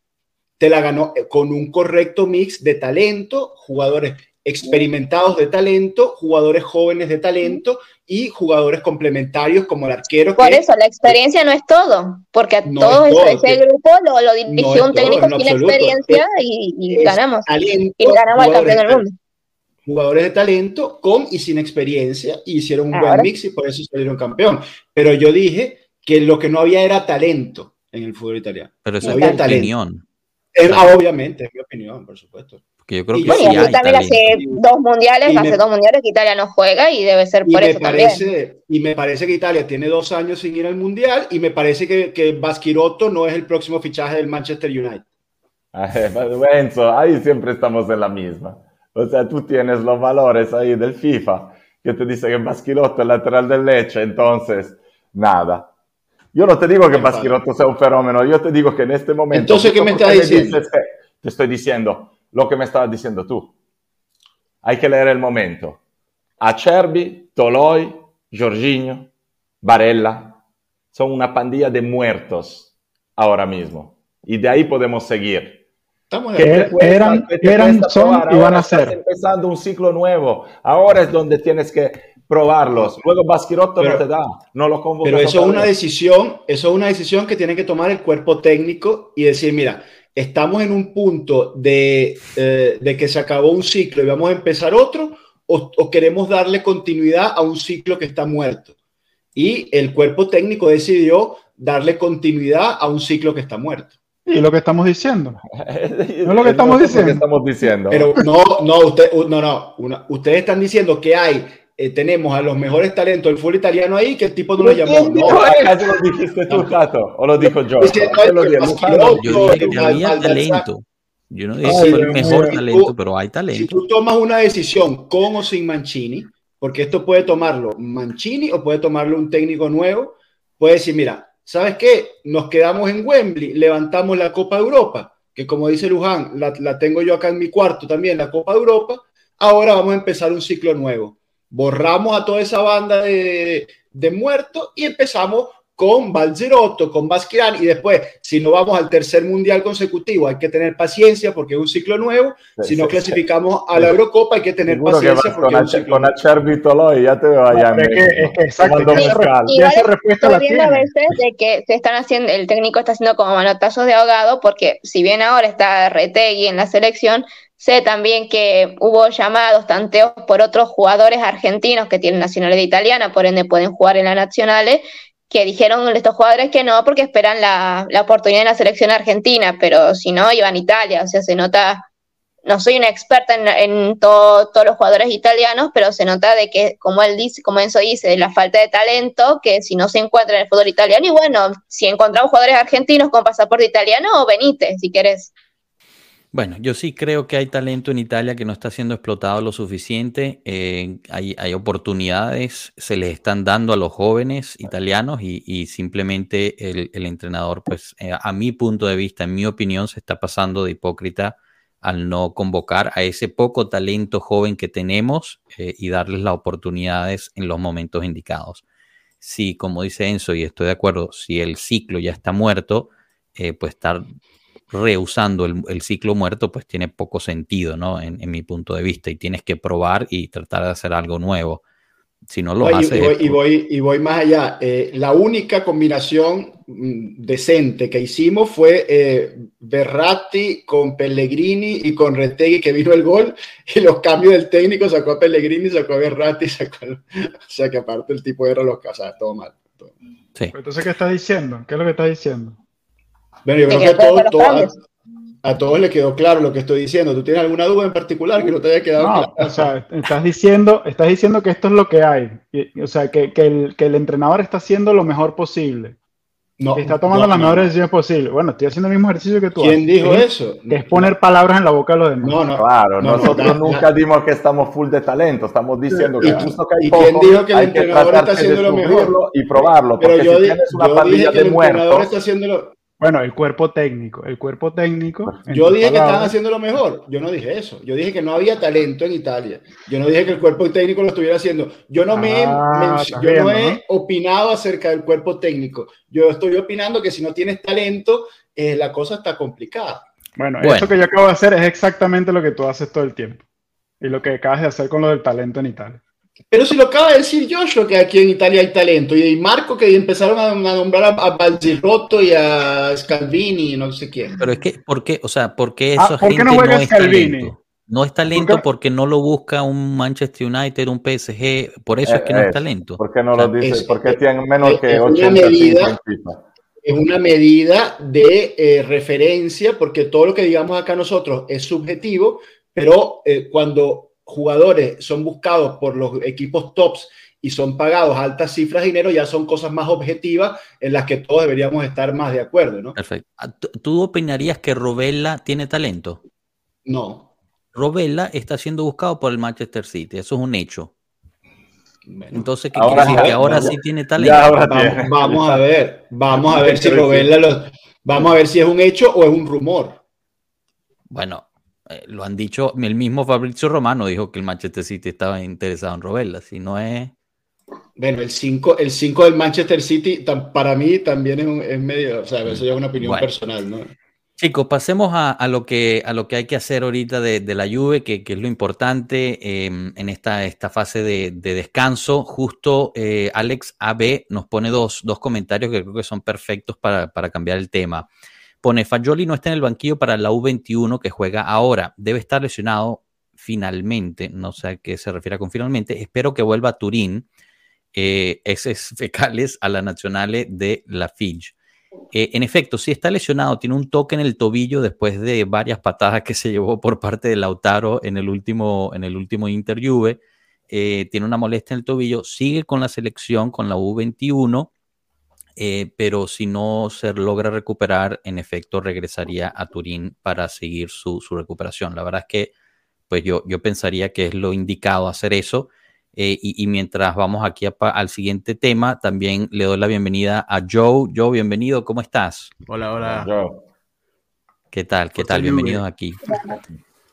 Te la ganó eh, con un correcto mix de talento, jugadores experimentados de talento, jugadores jóvenes de talento y jugadores complementarios como el arquero. Por eso, la experiencia no es todo, porque a todos ese, grupo lo, lo dirigió un técnico sin experiencia y, ganamos. y ganamos al campeón del mundo. Jugadores de talento con y sin experiencia y hicieron un buen mix y por eso salieron campeón. Pero yo dije que lo que no había era talento en el fútbol italiano. Pero eso es mi opinión. Ah, obviamente, es mi opinión, por supuesto yo creo que bueno, sí también hace dos mundiales, hace dos mundiales que Italia no juega y debe ser por eso también. Y me parece que Italia tiene dos años sin ir al mundial y me parece que, que Basquirotto no es el próximo fichaje del Manchester United. Enzo, ahí siempre estamos en la misma. O sea, tú tienes los valores ahí del FIFA que te dice que Basquirotto es lateral del Leche, entonces, nada. Yo no te digo que Basquirotto sea un fenómeno, yo te digo que en este momento... Entonces, ¿qué me estás diciendo? te estoy diciendo, lo que me estabas diciendo tú. Hay que leer el momento. Acerbi, Toloi, Jorginho, Varela, son una pandilla de muertos ahora mismo. Y de ahí podemos seguir. Que eran, eran son y van a ser. empezando un ciclo nuevo. Ahora es donde tienes que probarlos. Luego Basquirotto no te da, no lo Pero eso es una decisión, eso es una decisión que tiene que tomar el cuerpo técnico y decir, mira, estamos en un punto de, eh, de, que se acabó un ciclo y vamos a empezar otro, o, queremos darle continuidad a un ciclo que está muerto. Y el cuerpo técnico decidió darle continuidad a un ciclo que está muerto. Y lo que estamos diciendo. No es lo que estamos diciendo. estamos diciendo. Pero no, no, usted, no, no. ustedes están diciendo que hay eh, tenemos a los mejores talentos del fútbol italiano ahí, que el tipo no lo llamó. No, ¿Acaso lo dijiste tú, Tato? ¿O lo dijo yo? Yo dije que había talento. Yo no dije que el mejor talento, pero hay talento. Si tú tomas una decisión con o sin Mancini, porque esto puede tomarlo Mancini o puede tomarlo un técnico nuevo, puede decir, mira, ¿sabes qué? Nos quedamos en Wembley, levantamos la Copa de Europa, que como dice Luján, la, la tengo yo acá en mi cuarto también, la Copa de Europa, ahora vamos a empezar un ciclo nuevo borramos a toda esa banda de, de muertos y empezamos con Valzerotto, con Basquirán y después, si no vamos al tercer mundial consecutivo, hay que tener paciencia porque es un ciclo nuevo. si no clasificamos a la Eurocopa, hay que tener paciencia. porque con, es con Acherbitolo ya te veo allá. No, es que, es que exacto, y esa respuesta la tiene. a veces de que se están haciendo, el técnico está haciendo como manotazos de ahogado, porque si bien ahora está Retegui en la selección, Sé también que hubo llamados, tanteos por otros jugadores argentinos que tienen nacionalidad italiana, por ende pueden jugar en las nacionales, que dijeron estos jugadores que no, porque esperan la, oportunidad en la selección argentina, pero si no, iban a Italia, o sea, se nota, no soy una experta en, todos los jugadores italianos, pero se nota de que, como él dice, como Enzo dice, la falta de talento, que si no se encuentra en el fútbol italiano, y bueno, si encontramos jugadores argentinos con pasaporte italiano, venite, si querés. Bueno, yo sí creo que hay talento en Italia que no está siendo explotado lo suficiente. Eh, hay, oportunidades, se les están dando a los jóvenes italianos y, simplemente el, entrenador, pues eh, a mi punto de vista, en mi opinión, se está pasando de hipócrita al no convocar a ese poco talento joven que tenemos eh, y darles las oportunidades en los momentos indicados. Si, como dice Enzo, y estoy de acuerdo, si el ciclo ya está muerto, pues estar reusando el, ciclo muerto, pues tiene poco sentido, ¿no? En, mi punto de vista, y tienes que probar y tratar de hacer algo nuevo. Si no lo y, hace. Y voy, y voy, y voy, más allá. Eh, la única combinación mm, decente que hicimos fue eh, Berratti con Pellegrini y con Retegui que vino el gol y los cambios del técnico sacó a Pellegrini, sacó a Berratti, sacó o sea que aparte el tipo era los casados, todo mal. Todo. Sí. Entonces, ¿qué estás diciendo? ¿Qué es lo que estás diciendo? Bueno, yo creo que, que todo, todo, a todos les quedó claro lo que estoy diciendo. ¿Tú tienes alguna duda en particular que no te haya quedado no, claro? O sea, estás diciendo, estás diciendo que esto es lo que hay. o sea, que, que, el, que, el, entrenador está haciendo lo mejor posible. No, está tomando no, las mejores decisiones posibles. Bueno, estoy haciendo el mismo ejercicio que tú. ¿Quién dijo eso? Que es poner palabras en la boca de los demás. No, no. Claro, nosotros nunca dimos que estamos full de talento. Estamos diciendo que ¿Y, justo que hay ¿y poco, quién dijo que el entrenador está haciendo lo mejor? Y probarlo. Pero porque yo, si tienes una yo pandilla dije que de el entrenador muertos, está haciendo lo bueno, el cuerpo técnico, el cuerpo técnico. Yo dije que estaban haciendo lo mejor. Yo no dije eso. Yo dije que no había talento en Italia. Yo no dije que el cuerpo técnico lo estuviera haciendo. Yo no me ah, he, yo no he opinado acerca del cuerpo técnico. Yo estoy opinando que si no tienes talento, eh, la cosa está complicada. Bueno, bueno, esto que yo acabo de hacer es exactamente lo que tú haces todo el tiempo. Y lo que acabas de hacer con lo del talento en Italia. Pero si lo acaba de decir Joshua, que aquí en Italia hay talento, y Marco que empezaron a, nombrar a, a Balzirotto y a Scalvini y no sé quién. Pero es que, ¿por qué? O sea, ¿por qué Ah, eso ¿por qué gente no juega es Scalvini? talento? No es talento ¿Por qué? porque no lo busca un Manchester United, un PSG, por eso es que no Eh, es eh, talento. ¿Por qué no O sea, lo dices? es- Porque tienen menos es- que es una 85 medida-. Es una medida de eh, referencia, porque todo lo que digamos acá nosotros es subjetivo, pero eh, cuando jugadores son buscados por los equipos tops y son pagados altas cifras de dinero, ya son cosas más objetivas en las que todos deberíamos estar más de acuerdo, ¿no? Perfecto. Ah, ¿Tú- ¿Tú opinarías que Robella tiene talento? No. Robella está siendo buscado por el Manchester City, eso es un hecho. Bueno, Entonces, ¿qué Ahora quiere decir? Que ahora sí tiene talento. Ahora vamos, tiene. vamos a ver, vamos a ver si. Robella los- vamos a ver si es un hecho o es un rumor. Bueno, eh, lo han dicho, el mismo Fabrizio Romano dijo que el Manchester City estaba interesado en Robella, si no es... Bueno, el 5 el cinco del Manchester City para mí también es, un- es medio, o sea, eso ya es una opinión Bueno. personal, ¿no? Chicos, pasemos a, a lo que, a lo que hay que hacer ahorita de, de la Juve, que, que es lo importante eh, en esta, esta fase de, de descanso. Justo eh, Alex AB nos pone dos, dos comentarios que creo que son perfectos para, para cambiar el tema. Pone, Fagioli no está en el banquillo para la U21 que juega ahora. Debe estar lesionado finalmente. No sé a qué se refiere con finalmente. Espero que vuelva a Turín. Eh, eses fecales a la Nazionale de la Fij. Eh, en efecto, sí está lesionado, tiene un toque en el tobillo después de varias patadas que se llevó por parte de Lautaro en el último, en el último Inter. Eh, tiene una molestia en el tobillo, sigue con la selección, con la U21, eh, pero si no se logra recuperar, en efecto regresaría a Turín para seguir su, su recuperación. La verdad es que pues yo, yo pensaría que es lo indicado hacer eso. Eh, y, y mientras vamos aquí a al siguiente tema, también le doy la bienvenida a Joe. Joe, bienvenido, ¿cómo estás? Hola, hola. Yo. ¿Qué tal? ¿Qué tal? Bienvenidos aquí.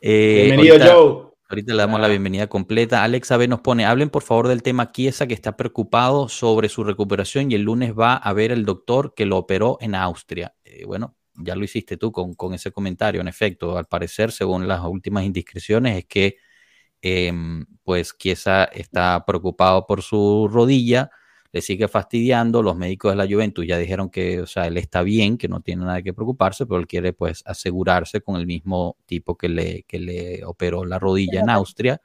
Eh, Bienvenido, ahorita, Joe. Ahorita le damos la bienvenida completa. Alex Abe nos pone, hablen por favor del tema Chiesa que está preocupado sobre su recuperación y el lunes va a ver el doctor que lo operó en Austria. Eh, bueno, ya lo hiciste tú con, con ese comentario. En efecto, al parecer, según las últimas indiscreciones, es que em, pues Chiesa está preocupado por su rodilla, le sigue fastidiando, los médicos de la Juventus ya dijeron que, o sea, él está bien, que no tiene nada que preocuparse, pero él quiere pues asegurarse con el mismo tipo que le, que le operó la rodilla en Austria,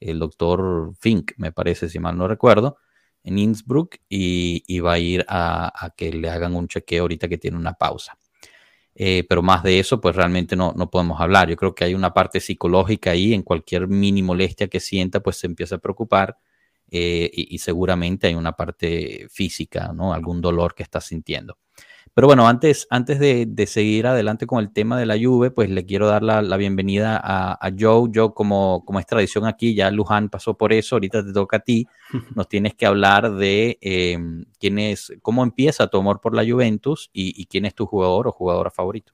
el doctor Fink, me parece, si mal no recuerdo, en Innsbruck, y, y va a ir a, a que le hagan un chequeo ahorita que tiene una pausa. Eh, pero más de eso, pues realmente no, no podemos hablar. Yo creo que hay una parte psicológica ahí, en cualquier mini molestia que sienta, pues se empieza a preocupar eh, y, y seguramente hay una parte física, ¿no? Algún dolor que está sintiendo. Pero bueno, antes, antes de, de seguir adelante con el tema de la Juve, pues le quiero dar la, la bienvenida a, a Joe. Joe, como, como es tradición aquí, ya Luján pasó por eso, ahorita te toca a ti. Nos tienes que hablar de eh, quién es, cómo empieza tu amor por la Juventus y, y quién es tu jugador o jugadora favorito.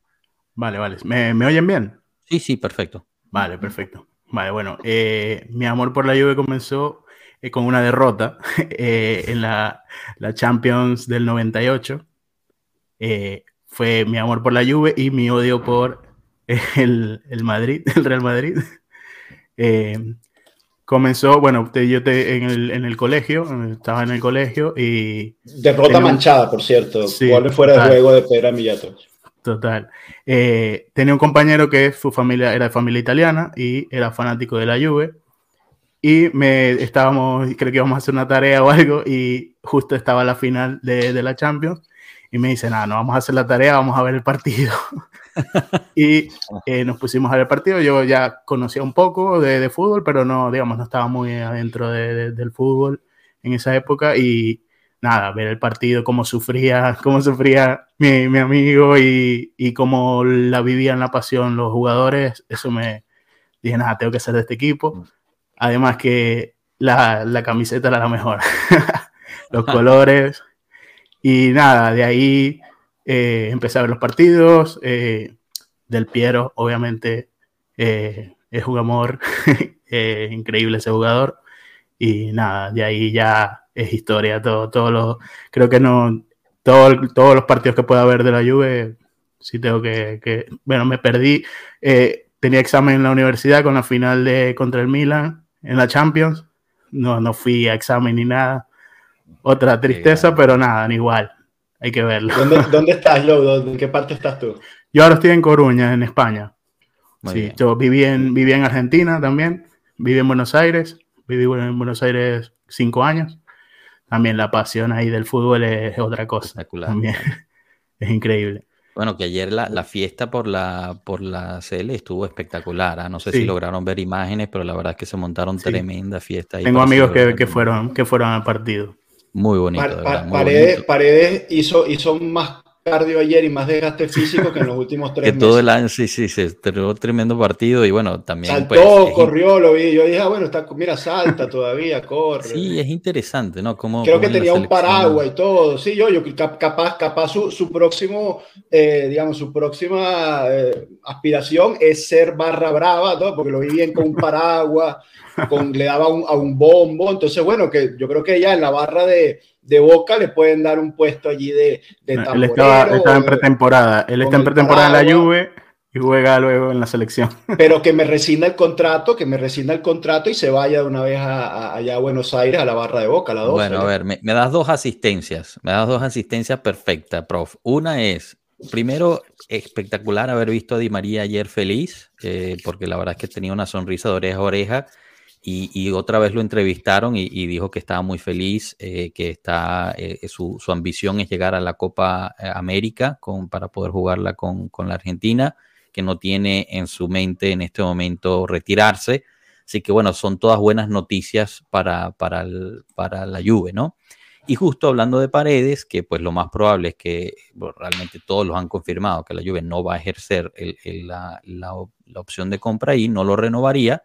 Vale, vale. ¿Me, me oyen bien? Sí, sí, perfecto. Vale, perfecto. Vale, bueno, eh, mi amor por la Juve comenzó eh, con una derrota eh, en la, la Champions del 98. Eh, fue mi amor por la Juve y mi odio por el, el Madrid, el Real Madrid. Eh, comenzó, bueno, yo te, en, el, en el colegio, estaba en el colegio y... Derrota manchada, por cierto. Sí, fuera de juego de Pedro Millato. Total. Eh, tenía un compañero que su familia era de familia italiana y era fanático de la Juve. Y me estábamos, creo que íbamos a hacer una tarea o algo, y justo estaba la final de, de la Champions. Y me dice, nada, no vamos a hacer la tarea, vamos a ver el partido. y eh, nos pusimos a ver el partido. Yo ya conocía un poco de, de fútbol, pero no, digamos, no estaba muy adentro de, del fútbol en esa época. Y nada, ver el partido, cómo sufría, cómo sufría mi, mi amigo y, y, cómo la vivían la pasión los jugadores, eso me dije, nada, tengo que ser de este equipo. Además que la, la camiseta era la mejor, los colores. Y nada, de ahí eh, empecé a ver los partidos. Eh, del Piero, obviamente, eh, es un amor increíble ese jugador. Y nada, de ahí ya es historia. Todo, todo lo, creo que no, todo, todos los partidos que pueda haber de la Juve, sí tengo que, que bueno, me perdí. Eh, tenía examen en la universidad con la final de contra el Milan en la Champions. No, no fui a examen ni nada. Otra tristeza, pero nada, igual. Hay que verlo. ¿Dónde, dónde estás, Lodo? ¿En qué parte estás tú? Yo ahora estoy en Coruña, en España. sí, yo viví en, viví en Argentina también. Viví en Buenos Aires. Viví en Buenos Aires cinco años también la pasión ahí del fútbol es, otra cosa. También. es increíble. Bueno, que ayer la, la, fiesta por la, por la CL estuvo espectacular. ¿ah? No sé si lograron ver imágenes, pero la verdad es que se montaron tremenda fiesta. Tengo amigos que, que, fueron, que fueron al partido. Muy bonito. paredes, Paredes hizo, hizo más cardio ayer y más desgaste físico que en los últimos tres que todo el año, sí, sí, se terminó tremendo partido y bueno, también. Saltó, pues, corrió, lo vi. Yo dije, ah, bueno, está, mira, salta todavía, corre. Sí, es interesante, ¿no? Como, Creo que tenía un paraguas y todo. Sí, yo, yo capaz, capaz su, su próximo, eh, digamos, su próxima eh, aspiración es ser barra brava, ¿no? Porque lo vi bien con un paraguas, con, le daba un, a un bombo. Entonces, bueno, que yo creo que ya en la barra de de Boca le pueden dar un puesto allí de, de Él estaba, en pretemporada. Él está en pretemporada en la Juve y juega luego en la selección. Pero que me rescinda el contrato, que me rescinda el contrato y se vaya de una vez allá a Buenos Aires a la barra de Boca, la dos. Bueno, a ver, me, das dos asistencias. Me das dos asistencias perfectas, prof. Una es, primero, espectacular haber visto a Di María ayer feliz, eh, porque la verdad es que tenía una sonrisa de oreja a oreja y, otra vez lo entrevistaron y, dijo que estaba muy feliz, eh, que está, eh, su, ambición es llegar a la Copa eh, América con, para poder jugarla con, la Argentina, que no tiene en su mente en este momento retirarse. Así que bueno, son todas buenas noticias para, para, para la Juve, ¿no? Y justo hablando de Paredes, que pues lo más probable es que realmente todos los han confirmado que la Juve no va a ejercer la, la, la opción de compra y no lo renovaría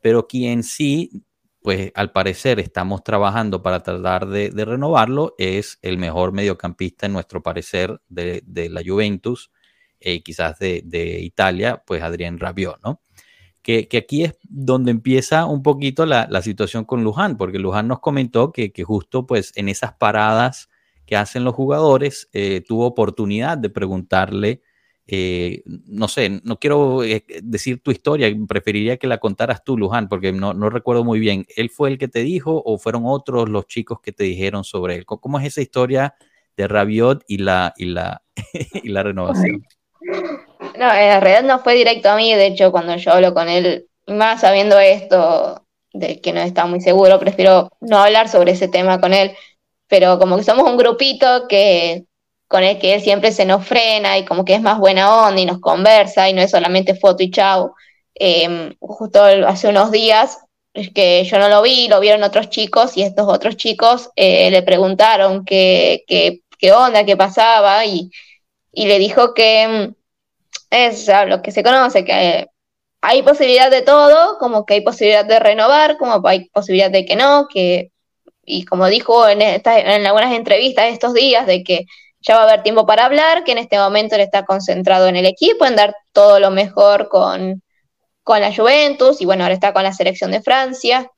pero quien sí, pues al parecer estamos trabajando para tratar de, renovarlo, es el mejor mediocampista en nuestro parecer de, la Juventus, eh, quizás de, Italia, pues Adrián Rabiot, ¿no? Que, aquí es donde empieza un poquito la, situación con Luján, porque Luján nos comentó que, justo pues en esas paradas que hacen los jugadores, eh, tuvo oportunidad de preguntarle eh, no sé, no quiero eh, decir tu historia, preferiría que la contaras tú, Luján, porque no, recuerdo muy bien. ¿Él fue el que te dijo o fueron otros los chicos que te dijeron sobre él? ¿Cómo es esa historia de Rabiot y la, y la, y la renovación? No, en realidad no fue directo a mí, de hecho, cuando yo hablo con él, más sabiendo esto, de que no está muy seguro, prefiero no hablar sobre ese tema con él, pero como que somos un grupito que con el que él siempre se nos frena y como que es más buena onda y nos conversa y no es solamente foto y chau. Em, justo hace unos días, es que yo no lo vi, lo vieron otros chicos y estos otros chicos eh, le preguntaron qué, qué, qué, onda, qué pasaba y, y le dijo que em, es lo que se conoce, que hay posibilidad de todo, como que hay posibilidad de renovar, como hay posibilidad de que no, que, y como dijo en, en algunas entrevistas estos días, de que ya va a haber tiempo para hablar, que en este momento él está concentrado en el equipo, en dar todo lo mejor con, con la Juventus, y bueno, ahora está con la selección de Francia,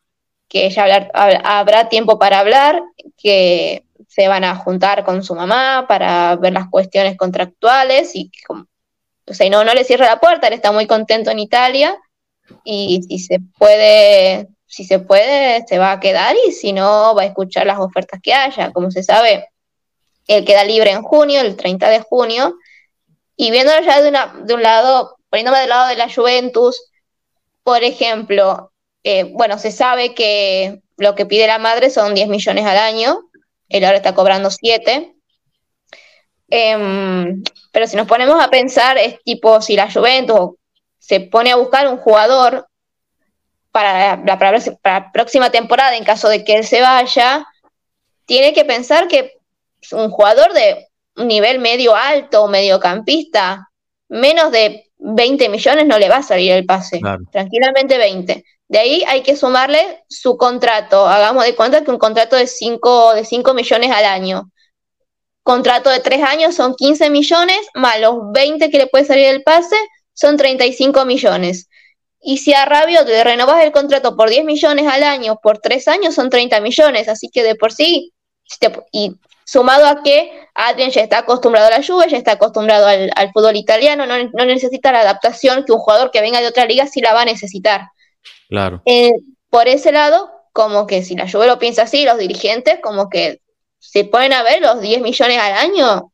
que ya habrá tiempo para hablar, que se van a juntar con su mamá para ver las cuestiones contractuales y o sea, no, no le cierra la puerta, él está muy contento en Italia y si se puede si se puede, se va a quedar y si no, va a escuchar las ofertas que haya. Como se sabe, él queda libre en junio, el 30 de junio. Y viéndolo ya de, una, de un lado, poniéndome del lado de la Juventus, por ejemplo, eh, bueno, se sabe que lo que pide la madre son 10 millones al año, él ahora está cobrando 7. Em, pero si nos ponemos a pensar, es tipo si la Juventus se pone a buscar un jugador para la, para la próxima temporada, en caso de que él se vaya, tiene que pensar que un jugador de nivel medio alto mediocampista, menos de 20 millones no le va a salir el pase. Tranquilamente 20. De ahí hay que sumarle su contrato. Hagamos de cuenta que un contrato de 5 de 5 millones al año. Contrato de 3 años son 15 millones, más los 20 que le puede salir el pase son 35 millones. Y si a Rabiot le renovas el contrato por 10 millones al año por 3 años, son 30 millones. Así que de por sí, y sumado a que Adrian ya está acostumbrado a la lluvia, ya está acostumbrado al, fútbol italiano, no, necesita la adaptación que un jugador que venga de otra liga sí la va a necesitar. Claro. Eh, por ese lado, como que si la lluvia lo piensa así, los dirigentes como que se ponen a ver los 10 millones al año,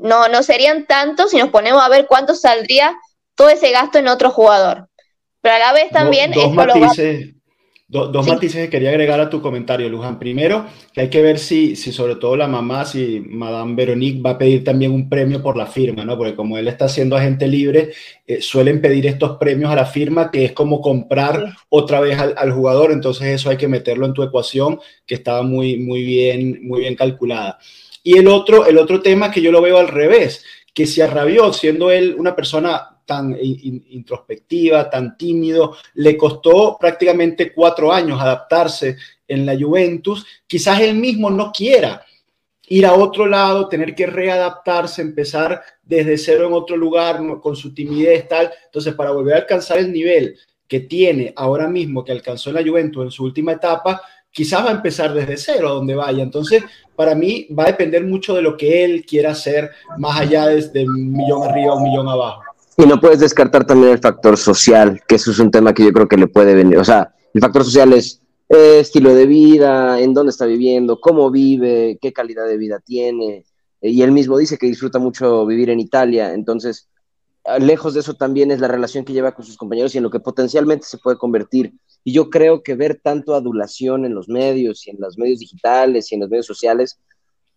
no, no serían tantos si nos ponemos a ver cuánto saldría todo ese gasto en otro jugador. Pero a la vez también... dos dos matices que quería agregar a tu comentario, Luján. Primero, que hay que ver si, si sobre todo la mamá, si Madame Veronique va a pedir también un premio por la firma, ¿no? Porque como él está siendo agente libre, eh, suelen pedir estos premios a la firma, que es como comprar otra vez al, jugador. Entonces eso hay que meterlo en tu ecuación, que estaba muy, muy, bien, muy bien calculada. Y el otro, el otro tema que yo lo veo al revés, que si arrabió, siendo él una persona tan introspectiva, tan tímido, le costó prácticamente cuatro años adaptarse en la Juventus, quizás él mismo no quiera ir a otro lado, tener que readaptarse, empezar desde cero en otro lugar con su timidez tal. Entonces, para volver a alcanzar el nivel que tiene ahora mismo, que alcanzó en la Juventus en su última etapa, quizás va a empezar desde cero a donde vaya. Entonces, para mí va a depender mucho de lo que él quiera hacer, más allá de, un millón arriba o un millón abajo. Y no puedes descartar también el factor social, que eso es un tema que yo creo que le puede venir. O sea, el factor social es estilo de vida, en dónde está viviendo, cómo vive, qué calidad de vida tiene. Y él mismo dice que disfruta mucho vivir en Italia. Entonces, lejos de eso también es la relación que lleva con sus compañeros y en lo que potencialmente se puede convertir. Y yo creo que ver tanto adulación en los medios y en los medios digitales y en los medios sociales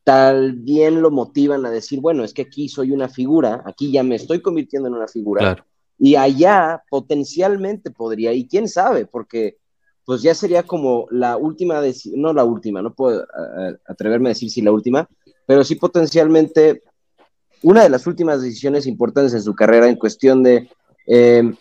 tal bien lo motivan a decir, bueno, es que aquí soy una figura, aquí ya me estoy convirtiendo en una figura. Y allá potencialmente podría, y quién sabe, porque pues ya sería como la última, no la última, no puedo atreverme a decir si la última, pero sí potencialmente una de las últimas decisiones importantes en su carrera en cuestión de em,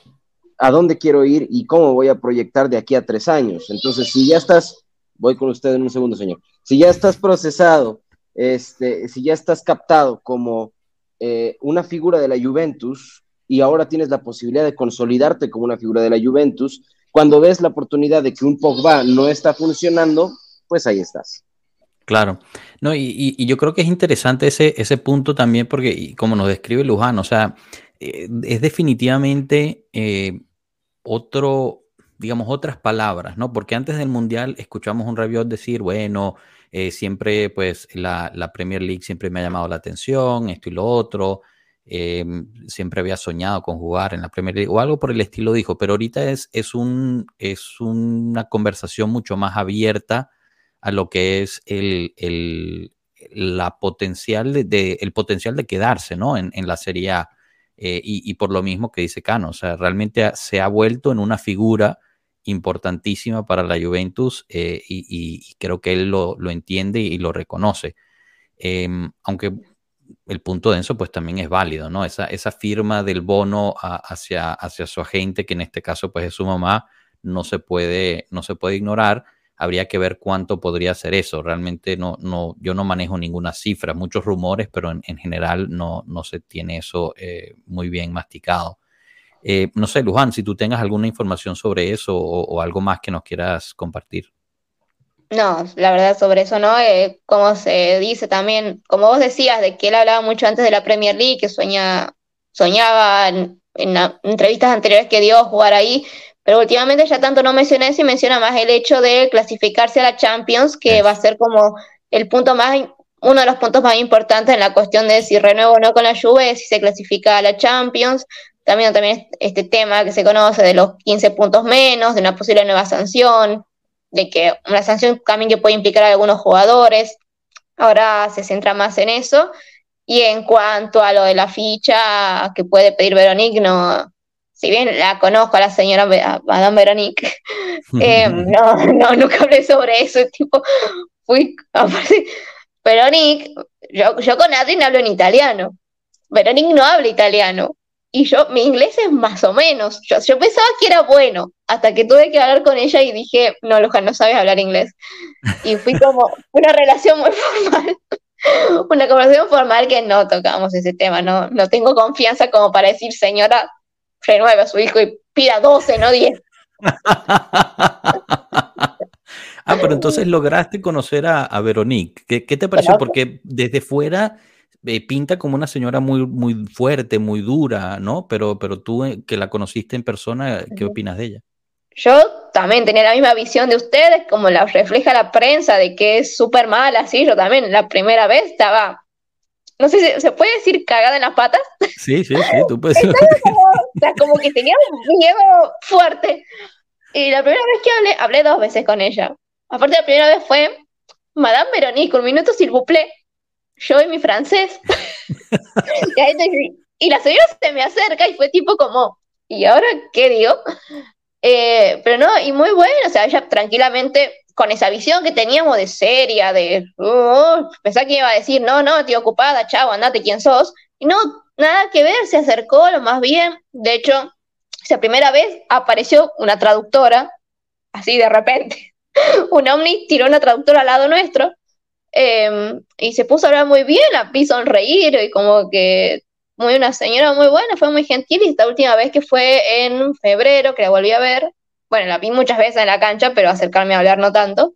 a dónde quiero ir y cómo voy a proyectar de aquí a tres años. Entonces, si ya estás, voy con usted en un segundo, señor, si ya estás procesado este, si ya estás captado como eh, una figura de la Juventus y ahora tienes la posibilidad de consolidarte como una figura de la Juventus, cuando ves la oportunidad de que un Pogba no está funcionando, pues ahí estás. Claro, no, y, yo creo que es interesante ese, ese punto también porque, como nos describe Luján, o sea, eh, es definitivamente eh, otro, digamos, otras palabras, ¿no? Porque antes del Mundial escuchamos un Rabiot decir, bueno, eh, siempre, pues, la, Premier League siempre me ha llamado la atención, esto y lo otro. Eh, siempre había soñado con jugar en la Premier League o algo por el estilo dijo, pero ahorita es, es, un, es una conversación mucho más abierta a lo que es el, el la potencial de, el potencial de quedarse ¿no? en, la Serie A. Eh, y, y, por lo mismo que dice Cano, o sea, realmente se ha vuelto en una figura importantísima para la Juventus eh, y, creo que él lo, entiende y lo reconoce. Em, aunque el punto de eso pues también es válido, ¿no? Esa, esa firma del bono hacia, hacia su agente, que en este caso pues es su mamá, no se puede, no se puede ignorar. Habría que ver cuánto podría ser eso. Realmente no, no, yo no manejo ninguna cifra, muchos rumores, pero en, general no, no se tiene eso eh, muy bien masticado. Eh, no sé, Luján, si tú tengas alguna información sobre eso o, algo más que nos quieras compartir. No, la verdad sobre eso no, eh, como se dice también, como vos decías, de que él hablaba mucho antes de la Premier League, que soñaba en, entrevistas anteriores que dio jugar ahí, pero últimamente ya tanto no menciona eso y menciona más el hecho de clasificarse a la Champions, que va a ser como el punto más, uno de los puntos más importantes en la cuestión de si renuevo o no con la Juve, si se clasifica a la Champions. También, también este tema que se conoce de los 15 puntos menos, de una posible nueva sanción, de que una sanción también que puede implicar a algunos jugadores. Ahora se centra más en eso. Y en cuanto a lo de la ficha que puede pedir Veronique, no, si bien la conozco a la señora Madame Veronique, eh, no, no, nunca hablé sobre eso, tipo, fui, Veronique, yo, yo con Adrien hablo en italiano, Veronique no habla italiano, y yo, mi inglés es más o menos, yo, yo pensaba que era bueno, hasta que tuve que hablar con ella y dije, no, Luján, no sabes hablar inglés, y fui como una relación muy formal. Una conversación formal que no tocamos ese tema, no, no tengo confianza como para decir, señora, renueve a su hijo y pida 12, no 10. ah, pero entonces lograste conocer a, a Veronique. ¿Qué, ¿Qué, te pareció? Porque desde fuera eh, pinta como una señora muy, muy fuerte, muy dura, ¿no? Pero, pero tú eh, que la conociste en persona, ¿qué opinas de ella? Yo también tenía la misma visión de ustedes, como la refleja la prensa, de que es súper mala, sí, yo también la primera vez estaba no sé si se puede decir cagada en las patas. Sí, sí, sí, tú puedes decir. Como, o sea, como que tenía un miedo fuerte. Y la primera vez que hablé, hablé dos veces con ella. Aparte, la primera vez fue Madame Veronique, un minuto s'il vous plaît. Yo y mi francés. y, la señora se me acerca y fue tipo como, ¿y ahora qué digo? Eh, pero no, y muy bueno, o sea, ella tranquilamente con esa visión que teníamos de seria, de uh, pensaba que iba a decir, no, no, estoy ocupada, chavo, andate, ¿quién sos? Y no, nada que ver, se acercó lo más bien. De hecho, esa primera vez apareció una traductora, así de repente. un ovni tiró una traductora al lado nuestro em, y se puso a hablar muy bien, la vi sonreír y como que muy una señora muy buena, fue muy gentil y esta última vez que fue en febrero, que la volví a ver, bueno, la vi muchas veces en la cancha, pero acercarme a hablar no tanto.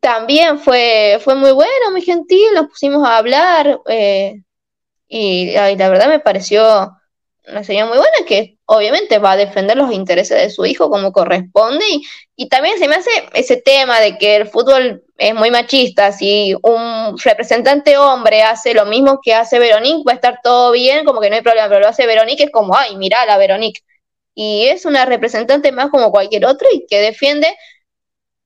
También fue, fue muy bueno, muy gentil, nos pusimos a hablar eh, y, la verdad me pareció una señora muy buena que obviamente va a defender los intereses de su hijo como corresponde y, y también se me hace ese tema de que el fútbol es muy machista, si un representante hombre hace lo mismo que hace Veronique va a estar todo bien, como que no hay problema, pero lo hace Veronique es como, ay, mira la Veronique y es una representante más como cualquier otro y que defiende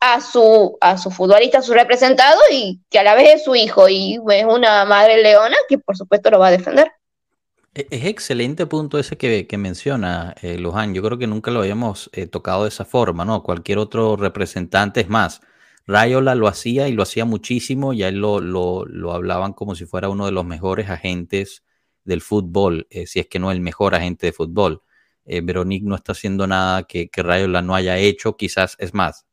a su, a su futbolista, a su representado y que a la vez es su hijo y es una madre leona que por supuesto lo va a defender. E-, es excelente punto ese que, menciona eh, Luján. Yo creo que nunca lo habíamos eh, tocado de esa forma, ¿no? Cualquier otro representante es más. Rayola lo hacía y lo hacía muchísimo, y a él lo, lo, hablaban como si fuera uno de los mejores agentes del fútbol, eh, si es que no el mejor agente de fútbol Veronique no está haciendo nada que, que Rayola no haya hecho, quizás es más.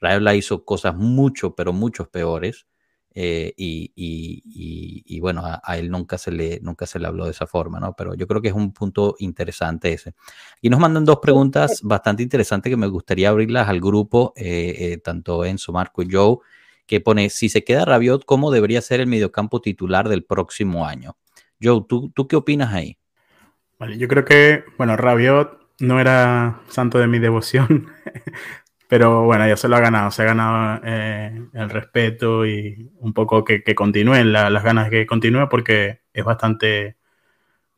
Rayola hizo cosas mucho, pero muchos peores. Eh, y, bueno, a, él nunca se, le, nunca se le habló de esa forma, ¿no? Pero yo creo que es un punto interesante ese. Y nos mandan dos preguntas bastante interesantes que me gustaría abrirlas al grupo, eh, eh, tanto Enzo, Marco y Joe, que pone, si se queda Rabiot, ¿cómo debería ser el mediocampo titular del próximo año? Joe, ¿tú, tú qué opinas ahí? yo creo que, bueno, Rabiot no era santo de mi devoción, pero bueno, ya se lo ha ganado, se ha ganado eh, el respeto y un poco que, que continúen las ganas que continúe porque es bastante,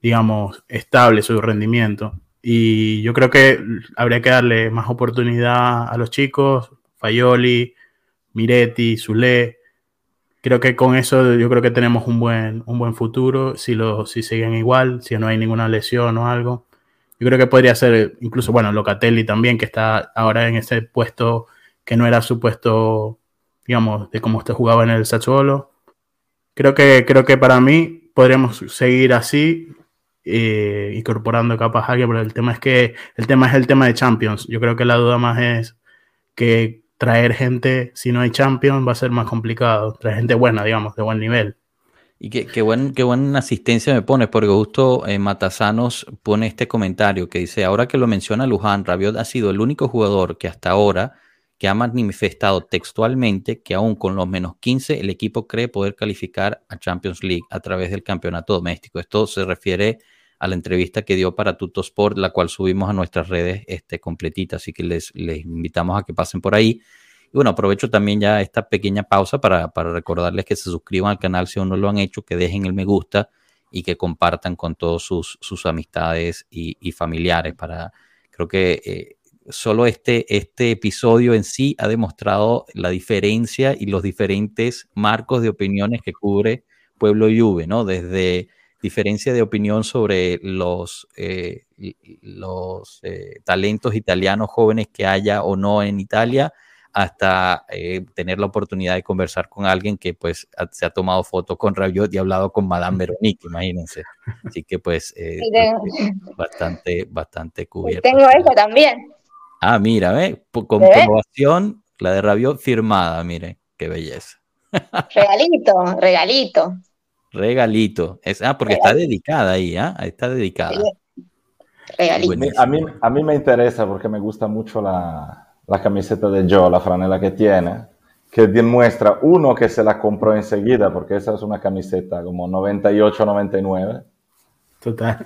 digamos, estable su rendimiento. Y yo creo que habría que darle más oportunidad a los chicos, Fayoli, Miretti, Zule, creo que con eso yo creo que tenemos un buen, un buen futuro, si, lo, si siguen igual, si no hay ninguna lesión o algo. Yo creo que podría ser incluso, bueno, Locatelli también, que está ahora en ese puesto que no era su puesto, digamos, de cómo usted jugaba en el Sassuolo. Creo que, creo que para mí podríamos seguir así, eh, incorporando capas a alguien, pero el tema es que el tema es el tema de Champions. Yo creo que la duda más es que traer gente, si no hay Champions, va a ser más complicado. Traer gente buena, digamos, de buen nivel. Y qué, qué, buen, qué buena asistencia me pones, porque justo eh, Matasanos pone este comentario que dice, ahora que lo menciona Luján, Rabiot ha sido el único jugador que hasta ahora que ha manifestado textualmente que aún con los menos 15 el equipo cree poder calificar a Champions League a través del campeonato doméstico. Esto se refiere a la entrevista que dio para Tutosport, la cual subimos a nuestras redes este, completita, así que les, les invitamos a que pasen por ahí. Y bueno, aprovecho también ya esta pequeña pausa para, recordarles que se suscriban al canal si aún no lo han hecho, que dejen el me gusta y que compartan con todos sus, sus amistades y, y, familiares. Para, creo que eh, solo este, este episodio en sí ha demostrado la diferencia y los diferentes marcos de opiniones que cubre Pueblo Juve, ¿no? Desde diferencia de opinión sobre los, eh, los eh, talentos italianos jóvenes que haya o no en Italia, hasta eh, tener la oportunidad de conversar con alguien que pues se ha tomado foto con Rabiot y ha hablado con Madame Veronique, imagínense. Así que pues eh, bastante, bastante cubierto. Tengo esa también. Ah, mira, ¿ve? comprobación, la de Rabiot firmada, mire, qué belleza. Regalito, regalito. Regalito. Es, ah, porque está dedicada ahí, ¿ah? Está dedicada. Regalito. A mí, a mí me interesa porque me gusta mucho la, la camiseta de Joe, la franela que tiene, que demuestra, uno, que se la compró enseguida, porque esa es una camiseta como 98-99. Total.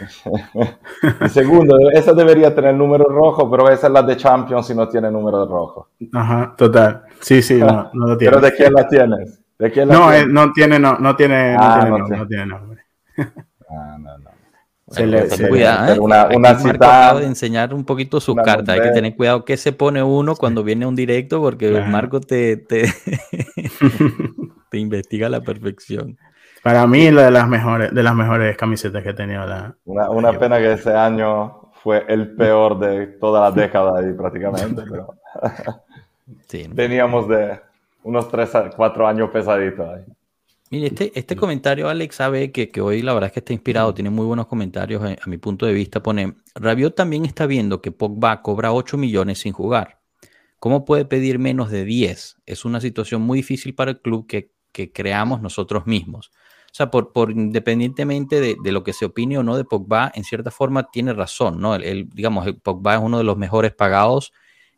y segundo, esa debería tener número rojo, pero esa es la de Champions y no tiene número rojo. Ajá, total. Sí, sí, no, no lo tiene. ¿Pero de quién la tienes? ¿De quién la no, eh, no tiene, no, no tiene, no, ah, tiene, no, tiene nombre. Ah, no, no. Se le, se cuidado, ¿eh? Una, una cita, de enseñar un poquito su carta. Hay que tener cuidado qué se pone uno cuando viene un directo, porque Marco te, te, te, investiga a la perfección. Para mí, la de las mejores, de las mejores camisetas que he tenido. La... Una, una pena que ese año fue el peor de toda la década ahí prácticamente, pero sí, teníamos de unos 3 a 4 años pesaditos ahí. Mire, este, este comentario, Alex, sabe que, que, hoy la verdad es que está inspirado, tiene muy buenos comentarios eh, a, mi punto de vista. Pone, Rabiot también está viendo que Pogba cobra 8 millones sin jugar. ¿Cómo puede pedir menos de 10? Es una situación muy difícil para el club que, que creamos nosotros mismos. O sea, por, por independientemente de, de, lo que se opine o no de Pogba, en cierta forma tiene razón, ¿no? El, digamos, el Pogba es uno de los mejores pagados,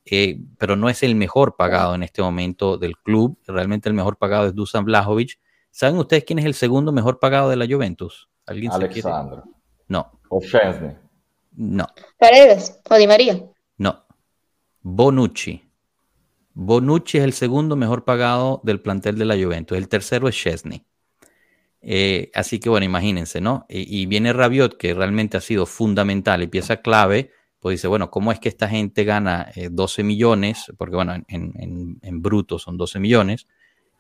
eh, pero no es el mejor pagado en este momento del club. Realmente el mejor pagado es Dusan Blajovic ¿Saben ustedes quién es el segundo mejor pagado de la Juventus? ¿Alguien Alexandro. No. O Chesney. No. Paredes o Di María. No. Bonucci. Bonucci es el segundo mejor pagado del plantel de la Juventus. El tercero es Chesney. Eh, así que bueno, imagínense, ¿no? Y, viene Rabiot, que realmente ha sido fundamental y pieza clave, pues dice, bueno, ¿cómo es que esta gente gana 12 eh, millones? Porque bueno, en, en bruto son 12 millones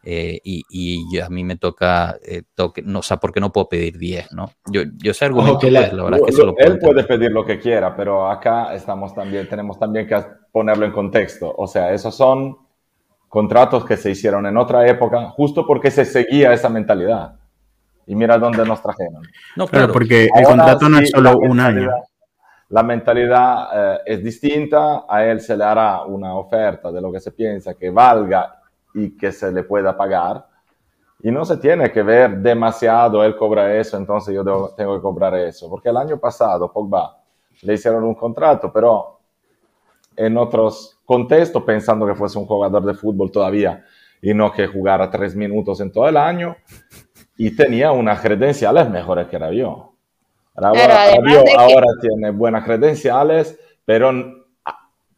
eh, y, a mí me toca, eh, toque, no, o sea, porque no puedo pedir 10, ¿no? Yo, yo sé argumento, pues, la, verdad que solo Él puede pedir lo que quiera, pero acá estamos también, tenemos también que ponerlo en contexto. O sea, esos son contratos que se hicieron en otra época, justo porque se seguía esa mentalidad. Y mira dónde nos trajeron. No, claro, porque el contrato no es solo un año. La mentalidad eh, es distinta, a él se le hará una oferta de lo que se piensa que valga y que se le pueda pagar. Y no se tiene que ver demasiado, él cobra eso, entonces yo tengo que cobrar eso. Porque el año pasado, Pogba, le hicieron un contrato, pero en otros contextos, pensando que fuese un jugador de fútbol todavía y no que jugara tres minutos en todo el año, y tenía unas credenciales mejores que Rabiot. Rabiot ahora tiene buenas credenciales, pero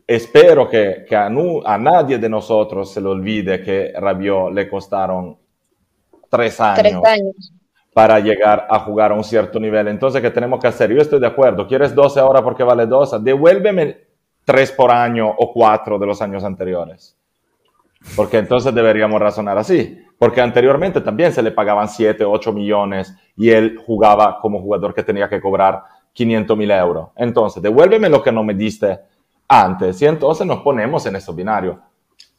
espero que, que a, a, nadie de nosotros se le olvide que Rabiot le costaron tres años, para llegar a jugar a un cierto nivel. Entonces, ¿qué tenemos que hacer? Yo estoy de acuerdo. ¿Quieres 12 ahora porque vale 12? Devuélveme tres por año o cuatro de los años anteriores. Porque entonces deberíamos razonar así. Porque anteriormente también se le pagaban 7, 8 millones y él jugaba como jugador que tenía que cobrar 500 mil euros. Entonces, devuélveme lo que no me diste antes y entonces nos ponemos en ese binario.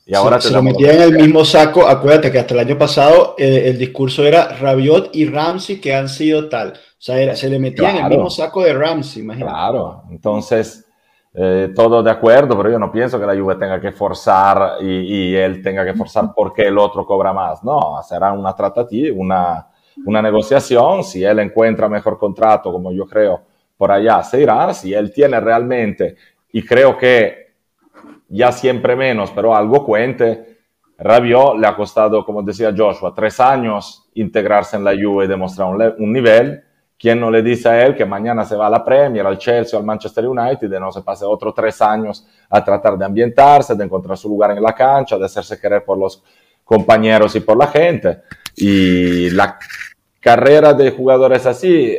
Y ahora se, lo metía en el mismo saco, acuérdate que hasta el año pasado eh, el discurso era Rabiot y Ramsey que han sido tal. O sea, se le metía en el mismo saco de Ramsey, imagínate. Claro, entonces eh, todo de acuerdo, pero yo no pienso que la Juve tenga que forzar y, y, él tenga que forzar porque el otro cobra más. No, será una tratativa, una, una negociación. Si él encuentra mejor contrato, como yo creo, por allá se irá. Si él tiene realmente y creo que ya siempre menos, pero algo cuente. Rabiot le ha costado, como decía Joshua, tres años integrarse en la Juve y demostrar un, nivel ¿Quién no le dice a él que mañana se va a la Premier, al Chelsea al Manchester United y no se pase otros tres años a tratar de ambientarse, de encontrar su lugar en la cancha, de hacerse querer por los compañeros y por la gente? Y la carrera de jugadores así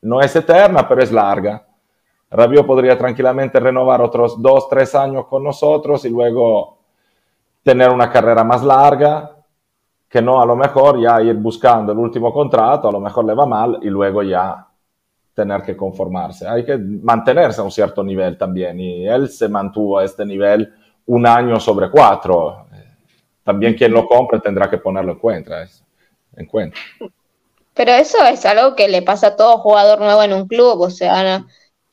no es eterna, pero es larga. Rabiot podría tranquilamente renovar otros dos, tres años con nosotros y luego tener una carrera más larga, que no a lo mejor ya ir buscando el último contrato, a lo mejor le va mal y luego ya tener que conformarse. Hay que mantenerse a un cierto nivel también y él se mantuvo a este nivel un año sobre cuatro. También quien lo compre tendrá que ponerlo en cuenta. En cuenta. Pero eso es algo que le pasa a todo jugador nuevo en un club, o sea,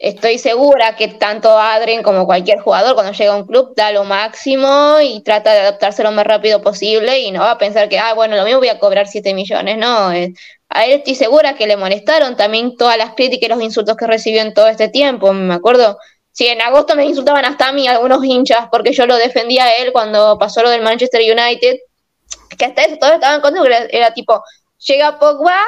estoy segura que tanto Adrien como cualquier jugador cuando llega a un club da lo máximo y trata de adaptarse lo más rápido posible y no va a pensar que, ah, bueno, lo mismo voy a cobrar 7 millones, no. a él estoy segura que le molestaron también todas las críticas y los insultos que recibió en todo este tiempo, me acuerdo. Sí, en agosto me insultaban hasta a mí algunos hinchas porque yo lo defendía a él cuando pasó lo del Manchester United, que hasta eso todos estaban conmigo, era, era tipo, llega Pogba,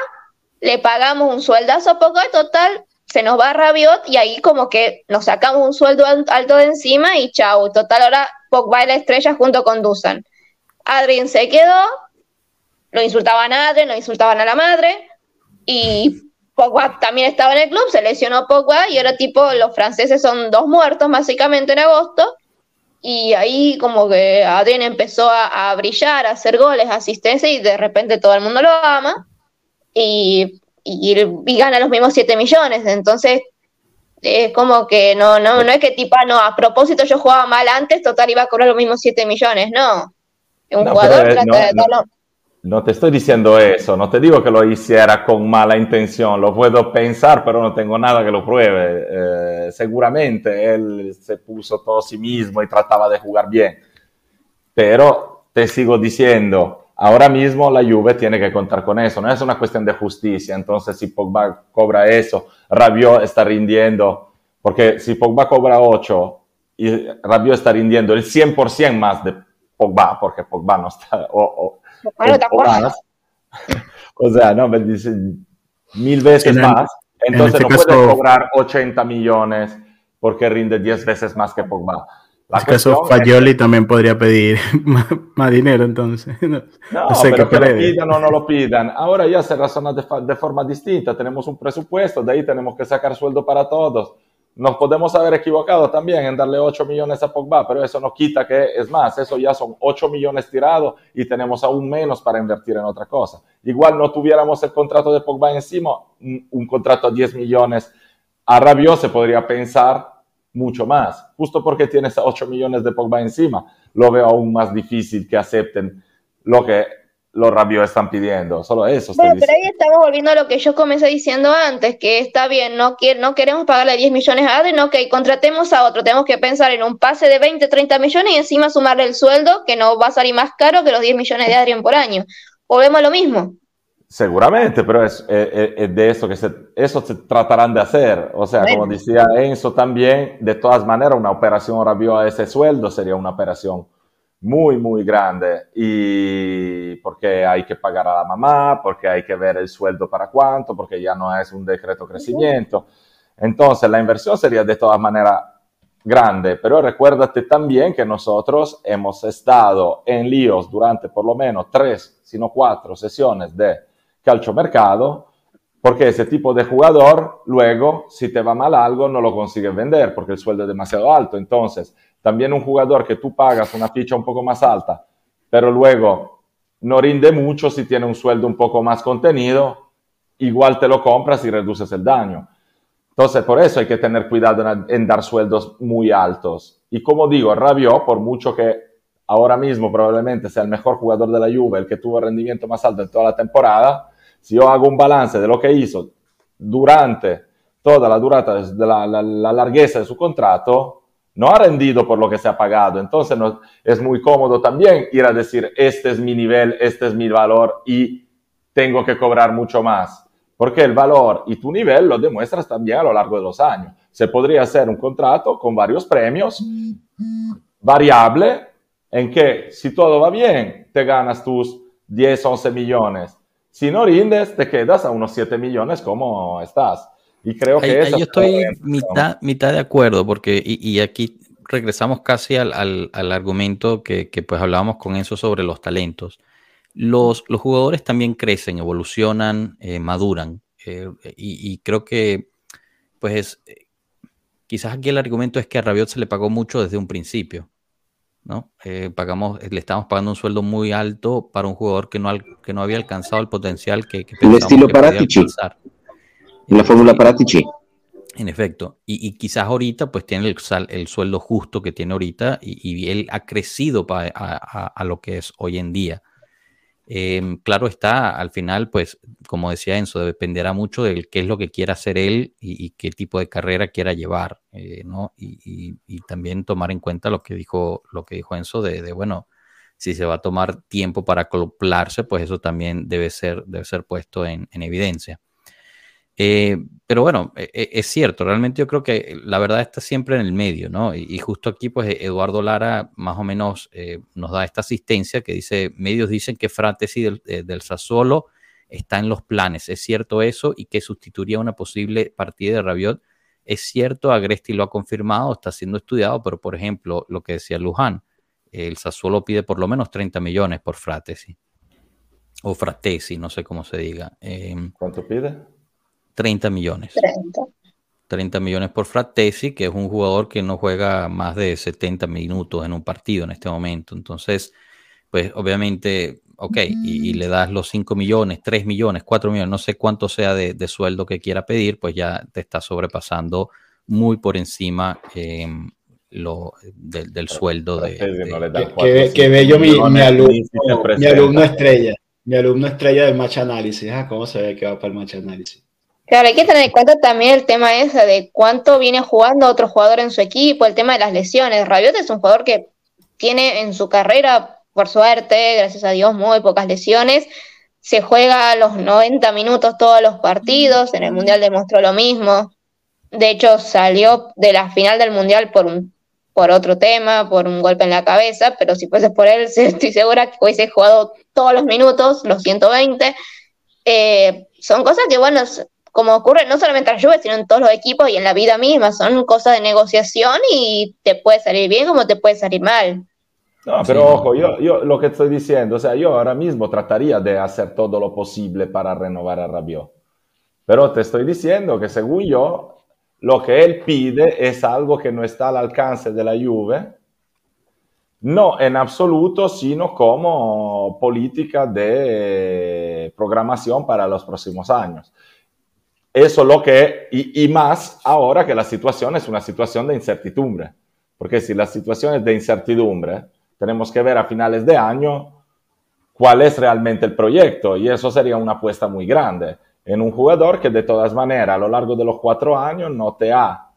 le pagamos un sueldazo a Pogba, total, se nos va Rabiot y ahí como que nos sacamos un sueldo alto de encima y chau, total ahora Pogba es la estrella junto con Dusan. Adrien se quedó, lo insultaban a Adrien, lo insultaban a la madre y Pogba también estaba en el club, se lesionó Pogba y ahora tipo los franceses son dos muertos básicamente en agosto y ahí como que Adrien empezó a, a brillar, a hacer goles, asistencia y de repente todo el mundo lo ama y y, gana los mismos 7 millones. Entonces, es como que no, no, no es que tipa, no, a propósito yo jugaba mal antes, total iba a cobrar los mismos 7 millones, no. Un jugador trata no, de darlo. No te estoy diciendo eso, no te digo que lo hiciera con mala intención, lo puedo pensar, pero no tengo nada que lo pruebe. Eh, seguramente él se puso todo a sí mismo y trataba de jugar bien, pero te sigo diciendo, Ahora mismo la Juve tiene que contar con eso, no es una cuestión de justicia. Entonces, si Pogba cobra eso, Rabiot está rindiendo, porque si Pogba cobra 8 y Rabiot está rindiendo el 100% más de Pogba, porque Pogba no está. O, o, sea, no, mil veces más. Entonces este no puede cobrar 80 millones porque rinde 10 veces más que Pogba. La es caso Fagioli también podría pedir más, dinero, entonces. No, pero que, lo pidan o no lo pidan. Ahora ya se razona de, de, forma distinta. Tenemos un presupuesto, de ahí tenemos que sacar sueldo para todos. Nos podemos haber equivocado también en darle 8 millones a Pogba, pero eso no quita que, es más, eso ya son 8 millones tirados y tenemos aún menos para invertir en otra cosa. Igual no tuviéramos el contrato de Pogba encima, un, un contrato a 10 millones a Rabiot se podría pensar mucho más, justo porque tienes 8 millones de Pogba encima, lo veo aún más difícil que acepten lo que los Rabios están pidiendo, solo eso. Bueno, pero ahí estamos volviendo a lo que yo comencé diciendo antes, que está bien, no, no queremos pagarle 10 millones a Adrien, ok, contratemos a otro, tenemos que pensar en un pase de 20, 30 millones y encima sumarle el sueldo, que no va a salir más caro que los 10 millones de Adrien por año. O vemos lo mismo. Seguramente, pero es, de eso que se, eso se tratarán de hacer. O sea, como decía Enzo también, de todas maneras, una operación Rabiot a ese sueldo sería una operación muy, muy grande. Y porque hay que pagar a la mamá, porque hay que ver el sueldo para cuánto, porque ya no es un decreto crecimiento. Entonces, la inversión sería de todas maneras grande, pero recuérdate también que nosotros hemos estado en líos durante por lo menos tres, sino cuatro sesiones de calciomercado, porque ese tipo de jugador luego, si te va mal algo, no lo consigues vender porque el sueldo es demasiado alto. Entonces, también un jugador que tú pagas una ficha un poco más alta, pero luego no rinde mucho si tiene un sueldo un poco más contenido, igual te lo compras y reduces el daño. Entonces, por eso hay que tener cuidado en, dar sueldos muy altos. Y como digo, Rabiot, por mucho que ahora mismo probablemente sea el mejor jugador de la Juve, el que tuvo rendimiento más alto en toda la temporada, si yo hago un balance de lo que hizo durante toda la durata de la, largueza de su contrato, no ha rendido por lo que se ha pagado. Entonces es muy cómodo también ir a decir, este es mi nivel, este es mi valor y tengo que cobrar mucho más. Porque el valor y tu nivel lo demuestras también a lo largo de los años. Se podría hacer un contrato con varios premios, variable, en que si todo va bien, te ganas tus 10, 11 millones Si no rindes, te quedas a unos 7 millones como estás. Y creo que ahí, yo estoy mitad, mitad de acuerdo, porque, y, aquí regresamos casi al, al, argumento que, que, pues hablábamos con eso sobre los talentos. Los, los jugadores también crecen, evolucionan, eh, maduran. Eh, y, y, creo que, pues, quizás aquí el argumento es que a Rabiot se le pagó mucho desde un principio. ¿No? Eh, pagamos, le estamos pagando un sueldo muy alto para un jugador que no, que no había alcanzado el potencial que, que El estilo Paratici. La fórmula Paratici. En efecto, y, quizás ahorita pues tiene el, el, sueldo justo que tiene ahorita y, él ha crecido a, lo que es hoy en día. Em, claro está, al final, pues, como decía Enzo, dependerá mucho de qué es lo que quiera hacer él y, qué tipo de carrera quiera llevar, eh, ¿no? Y, también tomar en cuenta lo que dijo, lo que dijo Enzo de, bueno, si se va a tomar tiempo para acoplarse, pues eso también debe ser, debe ser puesto en evidencia. Eh, pero bueno, e, e, es cierto, realmente yo creo que la verdad está siempre en el medio, ¿no? Y, justo aquí, pues Eduardo Lara más o menos eh, nos da esta asistencia que dice, medios dicen que Fratesi del, eh, del Sassuolo está en los planes, ¿es cierto eso? Y que sustituiría una posible partida de Rabiot. Es cierto, Agresti lo ha confirmado, está siendo estudiado, pero por ejemplo, lo que decía Luján, el Sassuolo pide por lo menos 30 millones por Fratesi. O Fratesi, no sé cómo se diga. ¿Cuánto pide? 30 millones. 30. millones por Fratesi, que es un jugador que no juega más de 70 minutos en un partido en este momento. Entonces, pues obviamente, ok, y, le das los 5 millones, 3 millones, 4 millones, no sé cuánto sea de, sueldo que quiera pedir, pues ya te está sobrepasando muy por encima em, lo, del sueldo de... que, bello mi, alumno, estrella. Mi alumno estrella del match análisis. Ah, ¿Cómo se ve que va para el match análisis? Claro, hay que tener en cuenta también el tema ese de cuánto viene jugando otro jugador en su equipo, el tema de las lesiones. Rabiot es un jugador que tiene en su carrera, por suerte, gracias a Dios, muy pocas lesiones. Se juega a los 90 minutos todos los partidos, en el Mundial demostró lo mismo. De hecho, salió de la final del Mundial por un por otro tema, por un golpe en la cabeza, pero si fuese por él, estoy segura que hubiese jugado todos los minutos, los 120. Eh, son cosas que, bueno, como ocurre no solamente en la Juve, sino en todos los equipos y en la vida misma. Son cosas de negociación y te puede salir bien como te puede salir mal. No, pero ojo, yo, yo lo que estoy diciendo, o sea, yo ahora mismo trataría de hacer todo lo posible para renovar a Rabiot. Pero te estoy diciendo que según yo, lo que él pide es algo que no está al alcance de la Juve, no en absoluto, sino como política de programación para los próximos años. Eso lo que, y, y, más ahora que la situación es una situación de incertidumbre, porque si la situación es de incertidumbre, tenemos que ver a finales de año cuál es realmente el proyecto y eso sería una apuesta muy grande en un jugador que de todas maneras a lo largo de los cuatro años no te ha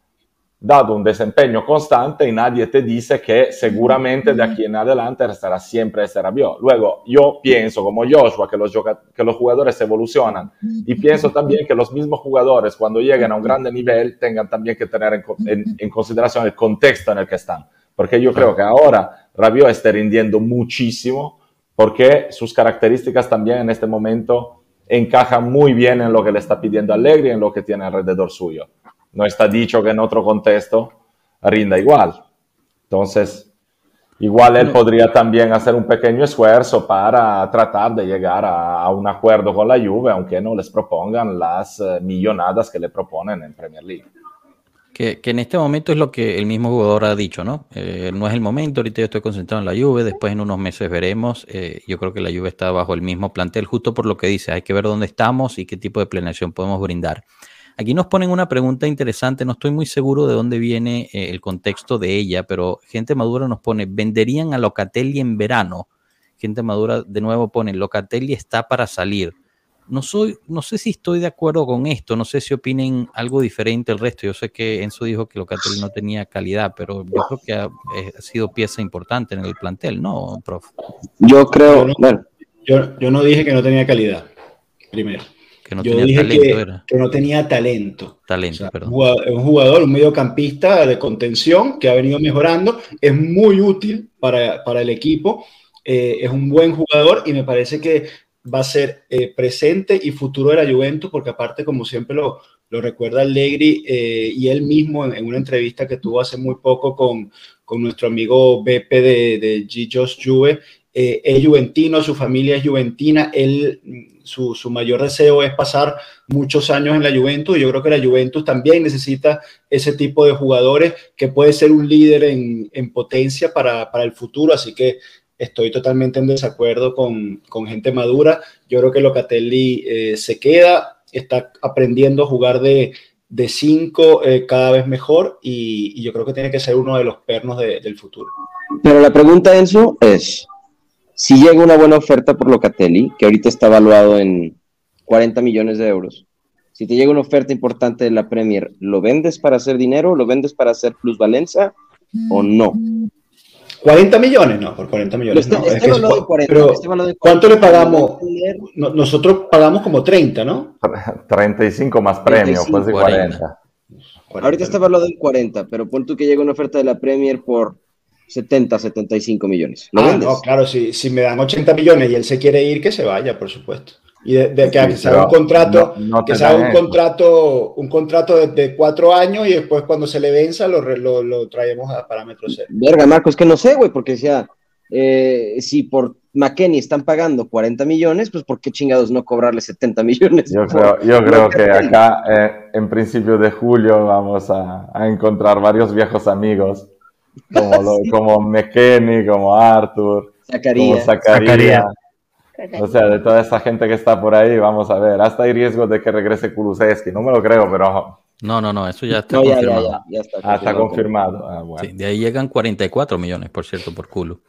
dado un desempeño constante y nadie te dice que seguramente de aquí en adelante estará siempre ese Rabiot. Luego, yo pienso como Joshua que los, que los jugadores evolucionan. Y pienso también que los mismos jugadores cuando lleguen a un grande nivel tengan también que tener en, consideración el contexto en el que están. Porque yo creo que ahora Rabiot está rindiendo muchísimo porque sus características también en este momento encajan muy bien en lo que le está pidiendo Allegri y en lo que tiene alrededor suyo no está dicho que en otro contexto rinda igual. Entonces, igual él podría también hacer un pequeño esfuerzo para tratar de llegar a, un acuerdo con la Juve, aunque no les propongan las eh, millonadas que le proponen en Premier League. Que, en este momento es lo que el mismo jugador ha dicho, ¿no? Eh, no es el momento, ahorita yo estoy concentrado en la Juve, después en unos meses veremos. Eh, yo creo que la Juve está bajo el mismo plantel, justo por lo que dice, hay que ver dónde estamos y qué tipo de planeación podemos brindar. Aquí nos ponen una pregunta interesante, no estoy muy seguro de dónde viene eh, el contexto de ella, pero gente madura nos pone, ¿venderían a Locatelli en verano? Gente madura de nuevo pone, Locatelli está para salir. No, soy, no sé si estoy de acuerdo con esto, no sé si opinen algo diferente el resto. Yo sé que Enzo dijo que Locatelli no tenía calidad, pero yo creo que ha, eh, sido pieza importante en el plantel, ¿no, prof? Yo creo, yo, yo no dije que no tenía calidad, primero. Que no Yo tenía dije talento, que, no tenía talento. Talento, perdón. Un jugador, un mediocampista de contención que ha venido mejorando, es muy útil para, para el equipo, eh, es un buen jugador y me parece que va a ser eh, presente y futuro de la Juventus, porque aparte, como siempre lo, lo recuerda Allegri eh, y él mismo en, una entrevista que tuvo hace muy poco con, con nuestro amigo Beppe de, de Gigios Juve, eh, es juventino, su familia es juventina, él, su, su, mayor deseo es pasar muchos años en la Juventus y yo creo que la Juventus también necesita ese tipo de jugadores que puede ser un líder en, en potencia para, para el futuro, así que estoy totalmente en desacuerdo con, con gente madura. Yo creo que Locatelli eh, se queda, está aprendiendo a jugar de, de cinco eh, cada vez mejor y, yo creo que tiene que ser uno de los pernos de, del futuro. Pero la pregunta, Enzo, es, si llega una buena oferta por Locatelli, que ahorita está evaluado en 40 millones de euros, si te llega una oferta importante de la Premier, ¿lo vendes para hacer dinero? ¿Lo vendes para hacer plusvalencia o no? 40 millones, no, por 40 millones. no. es que es, 40, pero, ¿cuánto le pagamos? nosotros pagamos como 30, ¿no? 35 más premio, 35, pues de 40. 40. Ahorita está evaluado en 40, pero pon tú que llega una oferta de la Premier por 70, 75 millones. ¿Lo ah, vendes? no, claro, si, si me dan 80 millones y él se quiere ir, que se vaya, por supuesto y de, de que, sí, se haga un contrato, no, no que se haga un contrato, un contrato de, de, cuatro años y después cuando se le venza lo, lo, lo traemos a parámetro cero. Verga, Marco, es que no sé, güey, porque decía, eh, si por McKenny están pagando 40 millones, pues ¿por qué chingados no cobrarle 70 millones? Yo creo, yo creo que acá, eh, en principio de julio, vamos a, a encontrar varios viejos amigos, como, lo, como McKenny, como Arthur, Zacarías. como Zacarías. O sea, de toda esa gente que está por ahí, vamos a ver. Hasta hay riesgo de que regrese Kulusevski. No me lo creo, pero. No, no, no, eso ya está no, ya, confirmado. Ya, ya, está confirmado. Ah, está confirmado. Ah, bueno. sí, de ahí llegan 44 millones, por cierto, por Kulu.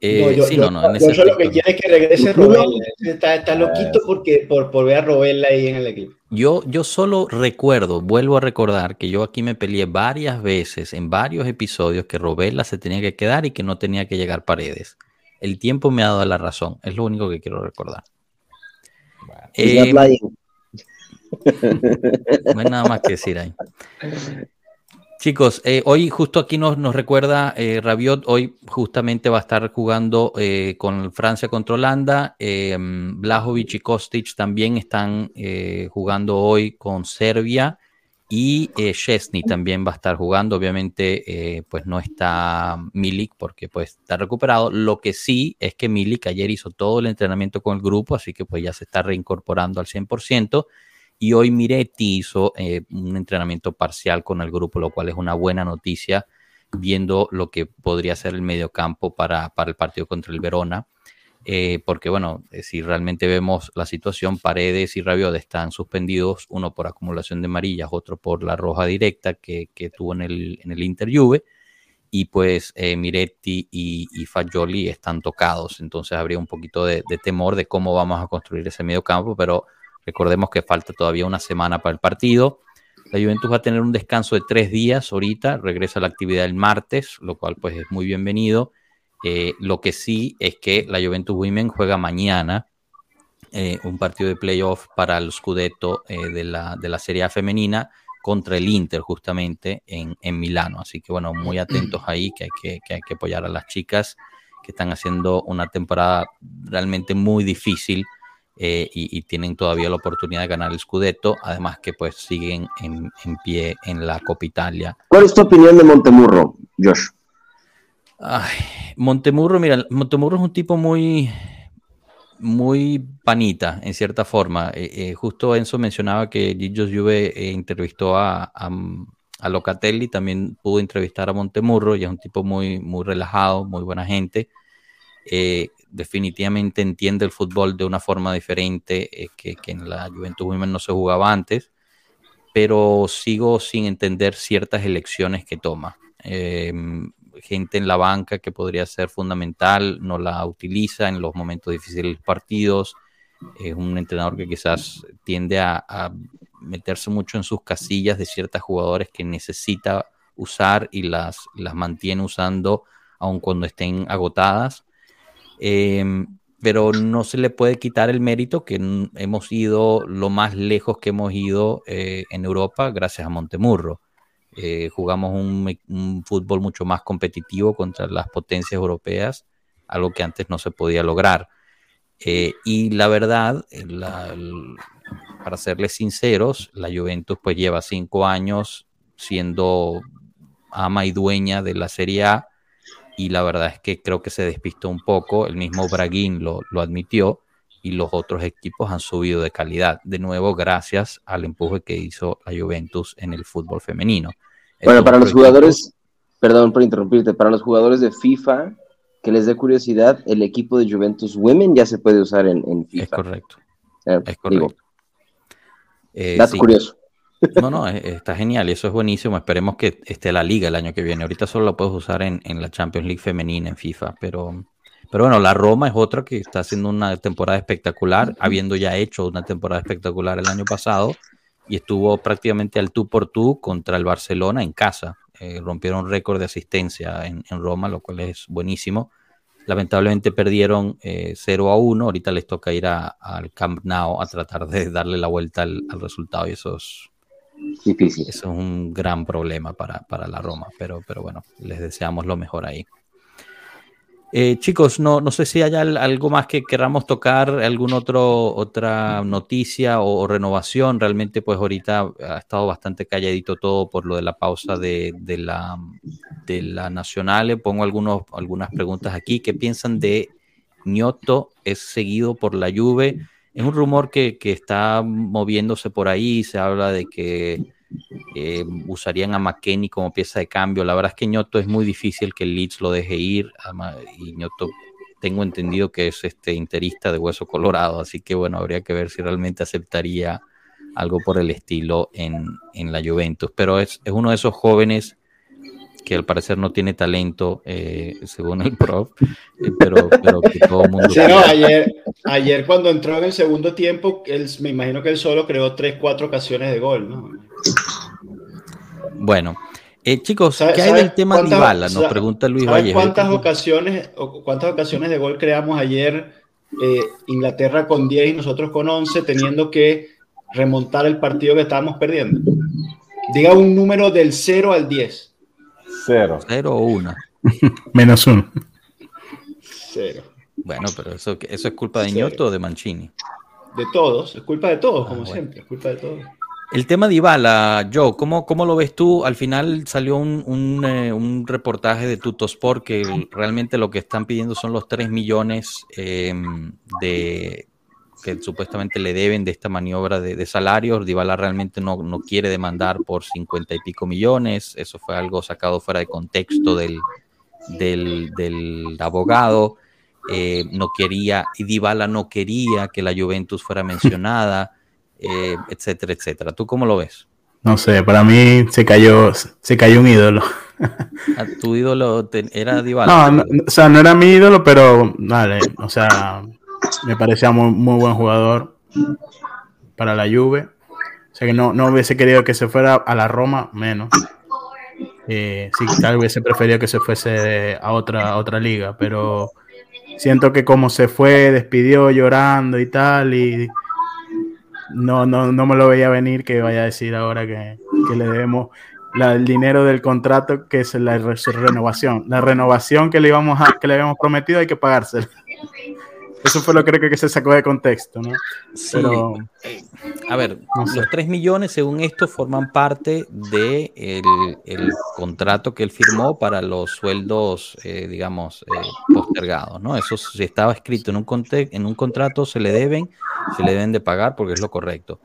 Eh, no, yo, sí, yo, no, no, en yo, yo lo que quiero es que regrese Robel. Está, está loquito porque, por, por ver a Robel ahí en el equipo. Yo, yo solo recuerdo, vuelvo a recordar que yo aquí me peleé varias veces en varios episodios que Robela se tenía que quedar y que no tenía que llegar paredes. El tiempo me ha dado la razón, es lo único que quiero recordar. Bueno, eh, no hay nada más que decir ahí. Chicos, eh, hoy justo aquí nos, recuerda eh, Rabiot, hoy justamente va a estar jugando eh, con Francia contra Holanda, Blajovic y Kostic también están jugando hoy con Serbia y Chesney también va a estar jugando. Obviamente, pues no está Milik porque pues está recuperado. Lo que sí es que Milik ayer hizo todo el entrenamiento con el grupo, así que pues ya se está reincorporando al 100%. Y hoy Miretti hizo eh, un entrenamiento parcial con el grupo, lo cual es una buena noticia, viendo lo que podría ser el mediocampo para, para el partido contra el Verona. Eh, porque bueno, eh, si realmente vemos la situación, Paredes y Rabiot están suspendidos, uno por acumulación de amarillas, otro por la roja directa que, que tuvo en el, en el Inter Juve, y pues Miretti y, y, Fagioli están tocados, entonces habría un poquito de, de, temor de cómo vamos a construir ese medio campo, pero recordemos que falta todavía una semana para el partido. La Juventus va a tener un descanso de tres días ahorita, regresa a la actividad el martes, lo cual pues es muy bienvenido eh, lo que sí es que la Juventus Women juega mañana eh, un partido de playoff para el Scudetto eh, de, la, de la Serie A femenina contra el Inter justamente en, en Milano. Así que bueno, muy atentos ahí que hay que, que hay que apoyar a las chicas que están haciendo una temporada realmente muy difícil eh, y, y, tienen todavía la oportunidad de ganar el Scudetto, además que pues siguen en, en pie en la Copa Italia. ¿Cuál es tu opinión de Montemurro, Josh? Ay, Montemurro, mira, Montemurro es un tipo muy, muy panita, en cierta forma. Eh, eh, justo Enzo mencionaba que Gigio Juve eh, entrevistó a, a, a, Locatelli, también pudo entrevistar a Montemurro, y es un tipo muy, muy relajado, muy buena gente. Eh, definitivamente entiende el fútbol de una forma diferente que, que, en la Juventus Women no se jugaba antes, pero sigo sin entender ciertas elecciones que toma. Eh, gente en la banca que podría ser fundamental, no la utiliza en los momentos difíciles de los partidos. Es un entrenador que quizás tiende a, a meterse mucho en sus casillas de ciertas jugadores que necesita usar y las, las mantiene usando aun cuando estén agotadas. Eh, pero no se le puede quitar el mérito que hemos ido lo más lejos que hemos ido eh, en Europa gracias a Montemurro. Eh, jugamos un, un, fútbol mucho más competitivo contra las potencias europeas, algo que antes no se podía lograr. Eh, y la verdad, para serles sinceros, la Juventus pues lleva cinco años siendo ama y dueña de la Serie A y la verdad es que creo que se despistó un poco, el mismo Braguín lo, lo admitió y los otros equipos han subido de calidad, de nuevo gracias al empuje que hizo la Juventus en el fútbol femenino. Bueno, para los jugadores, perdón por interrumpirte, para los jugadores de FIFA, que les dé curiosidad, el equipo de Juventus Women ya se puede usar en, FIFA. Es correcto. Eh, es correcto. Eh, curioso. No, no, está genial y eso es buenísimo. Esperemos que esté la liga el año que viene. Ahorita solo lo puedes usar en, la Champions League femenina en FIFA, pero, pero bueno, la Roma es otra que está haciendo una temporada espectacular, habiendo ya hecho una temporada espectacular el año pasado y estuvo prácticamente al tú por tú contra el Barcelona en casa. Eh, rompieron récord de asistencia en, Roma, lo cual es buenísimo. Lamentablemente perdieron 0 eh, a 1. Ahorita les toca ir al Camp Nou a tratar de darle la vuelta al, al resultado y eso es Difícil. Eso es un gran problema para, para, la Roma, pero, pero bueno, les deseamos lo mejor ahí. Eh, chicos, no, no sé si hay algo más que queramos tocar, alguna otra noticia o, renovación. Realmente, pues ahorita ha estado bastante calladito todo por lo de la pausa de, de la, de la Nacional. Pongo algunos, algunas preguntas aquí. ¿Qué piensan de Ñoto? ¿Es seguido por la Juve? Es un rumor que, está moviéndose por ahí, se habla de que eh, usarían a McKenny como pieza de cambio. La verdad es que Ñoto es muy difícil que el Leeds lo deje ir, y Ñoto tengo entendido que es este interista de hueso colorado, así que bueno, habría que ver si realmente aceptaría algo por el estilo en, la Juventus. Pero es, es uno de esos jóvenes que al parecer no tiene talento, eh, según el prof, eh, pero, pero, que todo el mundo... Sí, no, ayer, ayer cuando entró en el segundo tiempo, él, me imagino que él solo creó tres, cuatro ocasiones de gol, ¿no? Bueno, eh, chicos, ¿qué hay del tema de Ibala? Nos pregunta Luis Valle. ¿Cuántas ocasiones, cuántas ocasiones de gol creamos ayer Inglaterra con 10 y nosotros con 11, teniendo que remontar el partido que estábamos perdiendo? Diga un número del 0 al 10. Cero. Cero o una. Menos uno. Cero. Bueno, pero eso, eso es culpa de Ñoto o de Mancini. De todos, es culpa de todos, ah, como siempre, es culpa de todos. El tema de Ibala, Joe, ¿cómo, ¿cómo, lo ves tú? Al final salió un, un, eh, un reportaje de Tutosport que realmente lo que están pidiendo son los 3 millones em, de, que supuestamente le deben de esta maniobra de, de salarios. Dybala realmente no, no, quiere demandar por 50 y pico millones. Eso fue algo sacado fuera de contexto del, del, del abogado. Eh, no quería, y Dybala no quería que la Juventus fuera mencionada, eh, etcétera, etcétera. ¿Tú cómo lo ves? No sé, para mí se cayó, se cayó un ídolo. Ah, ¿Tu ídolo era Dybala? No, o sea, no era mi ídolo, pero vale, o sea, me parecía muy, muy buen jugador para la Juve. O sea que no, no hubiese querido que se fuera a la Roma, menos. Eh, sí, tal hubiese preferido que se fuese a otra, otra liga, pero siento que como se fue, despidió llorando y tal, y no, no, no me lo veía venir que vaya a decir ahora que, le debemos el dinero del contrato, que es la renovación. La renovación que le, íbamos a, que le habíamos prometido hay que pagársela. Eso fue lo que creo que se sacó de contexto, ¿no? Sí. a ver, los 3 millones, según esto, forman parte del de el, contrato que él firmó para los sueldos, eh, digamos, eh, postergados, ¿no? Eso si estaba escrito en un, en un contrato, se le deben, se le deben de pagar porque es lo correcto.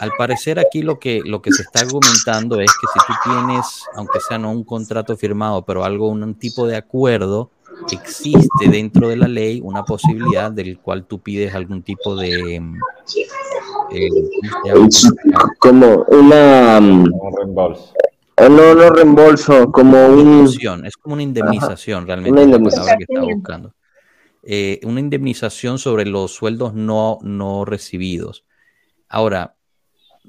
Al parecer aquí lo que, lo que se está argumentando es que si tú tienes, aunque sea no un contrato firmado, pero algo, un tipo de acuerdo, existe dentro de la ley una posibilidad del cual tú pides algún tipo de mm, eh, como una mm, un reembolso. eh, no no reembolso como un es como una indemnización realmente una indemnización. que está buscando. Eh, una indemnización sobre los sueldos no no recibidos. Ahora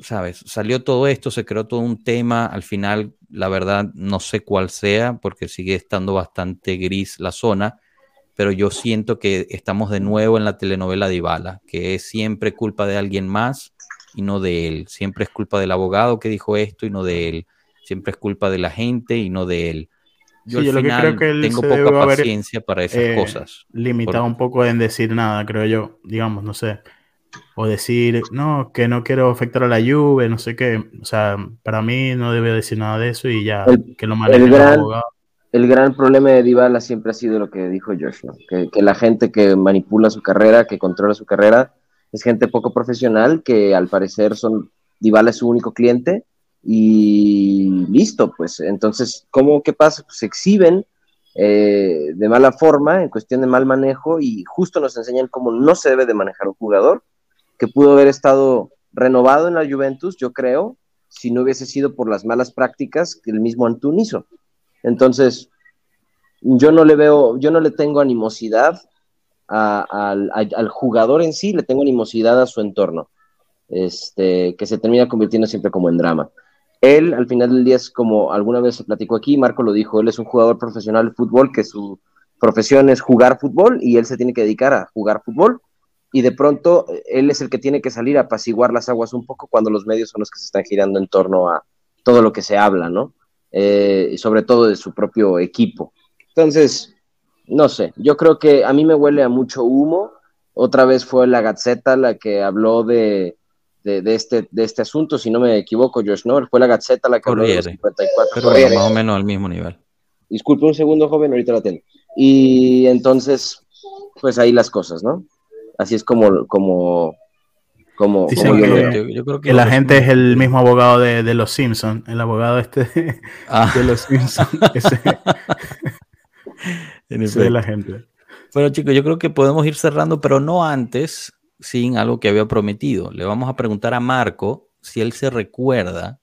sabes salió todo esto se creó todo un tema al final la verdad no sé cuál sea porque sigue estando bastante gris la zona, pero yo siento que estamos de nuevo en la telenovela de Ibala, que es siempre culpa de alguien más y no de él, siempre es culpa del abogado que dijo esto y no de él, siempre es culpa de la gente y no de él. yo al final tengo poca paciencia para esas eh, cosas. Limitado un poco en decir nada, creo yo, digamos, no sé. O decir, no, que no quiero afectar a la lluvia, no sé qué. O sea, para mí no debe decir nada de eso y ya, que lo maneje el gran, el gran problema de Dybala siempre ha sido lo que dijo Joshua, que, que la gente que manipula su carrera, que controla su carrera, es gente poco profesional que al parecer son Dybala es su único cliente y listo, pues entonces, ¿cómo qué pasa? Pues se exhiben eh, de mala forma, en cuestión de mal manejo, y justo nos enseñan cómo no se debe de manejar un jugador, que pudo haber estado renovado en la Juventus, yo creo, si no hubiese sido por las malas prácticas que el mismo Antún hizo. Entonces, yo no le veo, yo no le tengo animosidad al, al jugador en sí, le tengo animosidad a su entorno este, que se termina convirtiendo siempre como en drama. Él, al final del día, es como alguna vez se platicó aquí, Marco lo dijo, él es un jugador profesional de fútbol, que su profesión es jugar fútbol y él se tiene que dedicar a jugar fútbol. Y de pronto él es el que tiene que salir a apaciguar las aguas un poco cuando los medios son los que se están girando en torno a todo lo que se habla, ¿no? Eh, y sobre todo de su propio equipo. Entonces, no sé, yo creo que a mí me huele a mucho humo. Otra vez fue la Gaceta la que habló de, de, este, de este asunto, si no me equivoco, Josh, ¿no? Fue la Gaceta la que habló de 54 Pero más o menos al mismo nivel. Disculpe un segundo, joven, ahorita la tengo. Y entonces, pues ahí las cosas, ¿no? Así es como, como, como, yo, creo que la gente es el mismo abogado de, de los Simpsons, el abogado este de, ah. los Simpsons. ese, la gente. Bueno, chicos, yo creo que podemos ir cerrando, pero no antes sin algo que había prometido. Le vamos a preguntar a Marco si él se recuerda,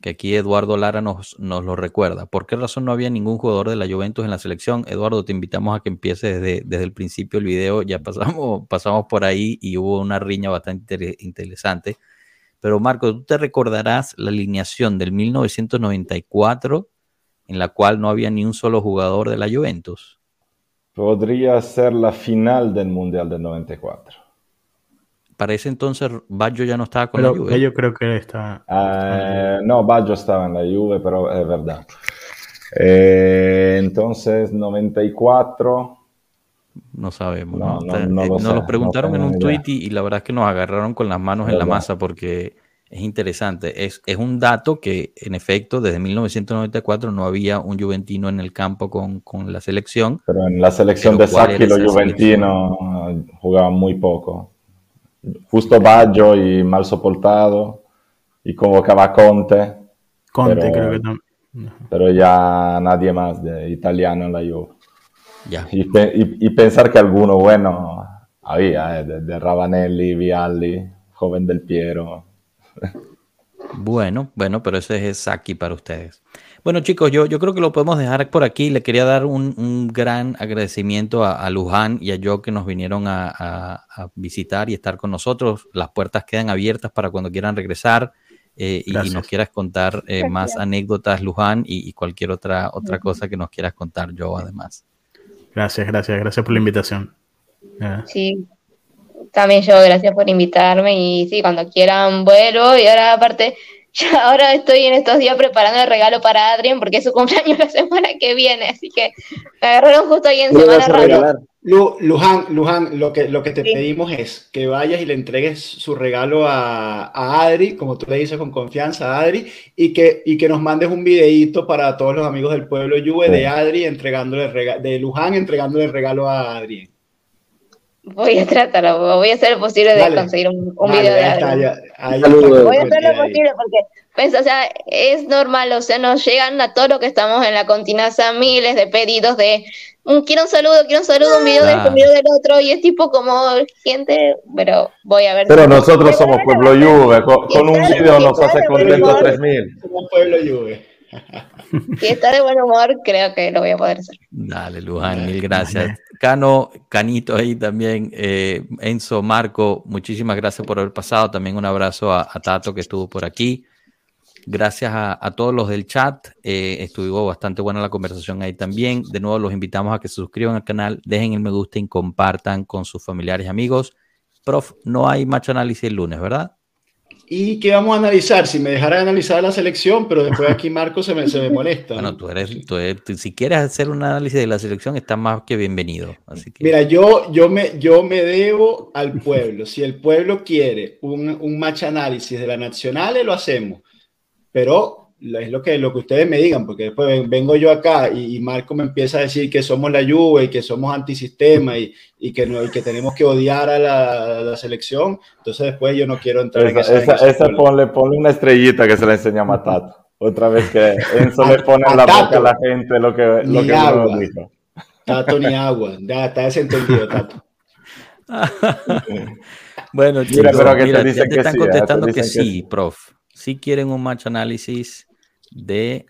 que aquí Eduardo Lara nos, nos lo recuerda, ¿por qué razón no había ningún jugador de la Juventus en la selección? Eduardo, te invitamos a que empieces desde, desde el principio del video, ya pasamos, pasamos por ahí y hubo una riña bastante interesante. Pero Marco, tú te recordarás la alineación del 1994 en la cual no había ni un solo jugador de la Juventus. Podría ser la final del Mundial del 94 para ese entonces Baggio ya no estaba con la Juve. Yo creo que está. Eh, no, Baggio estaba en la Juve, pero es verdad. Eh, entonces, 94. No sabemos. No, nos lo preguntaron en un tweet y, la verdad es que nos agarraron con las manos en la masa porque es interesante. Es, es, un dato que, en efecto, desde 1994 no había un juventino en el campo con, con la selección. Pero en la selección de Sacchi los juventinos jugaban muy poco justo Baggio y mal soportado y convocaba Conte. Conte creo que también. Pero ya nadie más de italiano en la Juve. Ya. Y, pensar que alguno bueno había, eh, de, Ravanelli, Vialli, joven del Piero. Bueno, bueno, pero ese es aquí para ustedes. Bueno, chicos, yo, yo creo que lo podemos dejar por aquí. Le quería dar un, gran agradecimiento a, Luján y a yo que nos vinieron a, visitar y estar con nosotros. Las puertas quedan abiertas para cuando quieran regresar eh, y, nos quieras contar eh, más anécdotas, Luján, y, cualquier otra, otra cosa que nos quieras contar, yo además. Gracias, gracias, gracias por la invitación. Sí, también yo, gracias por invitarme y sí, cuando quieran vuelo y ahora aparte ahora estoy en estos días preparando el regalo para Adrien porque es su cumpleaños la semana que viene, así que me agarraron justo ahí en Semana Rara. Luján, Luján, lo que, lo que te pedimos es que vayas y le entregues su regalo a, a, Adri, como tú le dices con confianza a Adri, y que, y que nos mandes un videíto para todos los amigos del pueblo Juve de Adri entregándole de Luján entregándole el regalo a Adri. Voy a tratarlo, voy a hacer lo posible de conseguir un, video de algo. voy a hacer lo posible porque, pues, o sea, es normal, o sea, nos llegan a todo lo que estamos en la continaza miles de pedidos de un, quiero un saludo, quiero un saludo, un video del un video del otro, y es tipo como gente, pero voy a ver. Pero nosotros somos Pueblo Juve, con, un video nos hace contento 3000. Somos Pueblo Juve. Si está de buen humor, creo que lo voy a poder hacer. Dale, Luján, mil gracias. Cano, Canito ahí también, eh, Enzo, Marco, muchísimas gracias por haber pasado. También un abrazo a, Tato que estuvo por aquí. Gracias a, todos los del chat. Eh, estuvo bastante buena la conversación ahí también. De nuevo, los invitamos a que se suscriban al canal, dejen el me gusta y compartan con sus familiares y amigos. Prof, no hay macho análisis el lunes, ¿verdad? ¿Y qué vamos a analizar? Si me dejara analizar la selección, pero después aquí Marco se me, se me molesta. Bueno, tú eres, si quieres hacer un análisis de la selección, está más que bienvenido. Así que... Mira, yo, yo, me, yo me debo al pueblo. Si el pueblo quiere un, un match análisis de la nacional, lo hacemos. Pero es lo que, lo que ustedes me digan, porque después vengo yo acá y, Marco me empieza a decir que somos la Juve y que somos antisistema y, y que, no, y que tenemos que odiar a la, selección, entonces después yo no quiero entrar esa, en esa, esa, ponle, ponle, una estrellita que se la enseña a Matato. Otra vez que Enzo le pone en la boca a la gente lo que, lo que agua. dijo. Tato ni agua, ya está desentendido, Tato. bueno, chicos, mira, pero que te, dicen que están sí, contestando que, sí, prof. Si quieren un match análisis de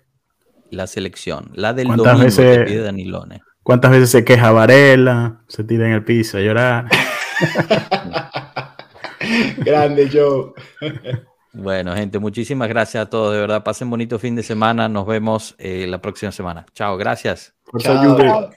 la selección, la del domingo veces, que pide Danilone. ¿Cuántas veces se queja Varela? Se tira en el piso a llorar. Grande Joe. bueno, gente, muchísimas gracias a todos. De verdad, pasen bonito fin de semana. Nos vemos eh, la próxima semana. Chao, gracias. Chao.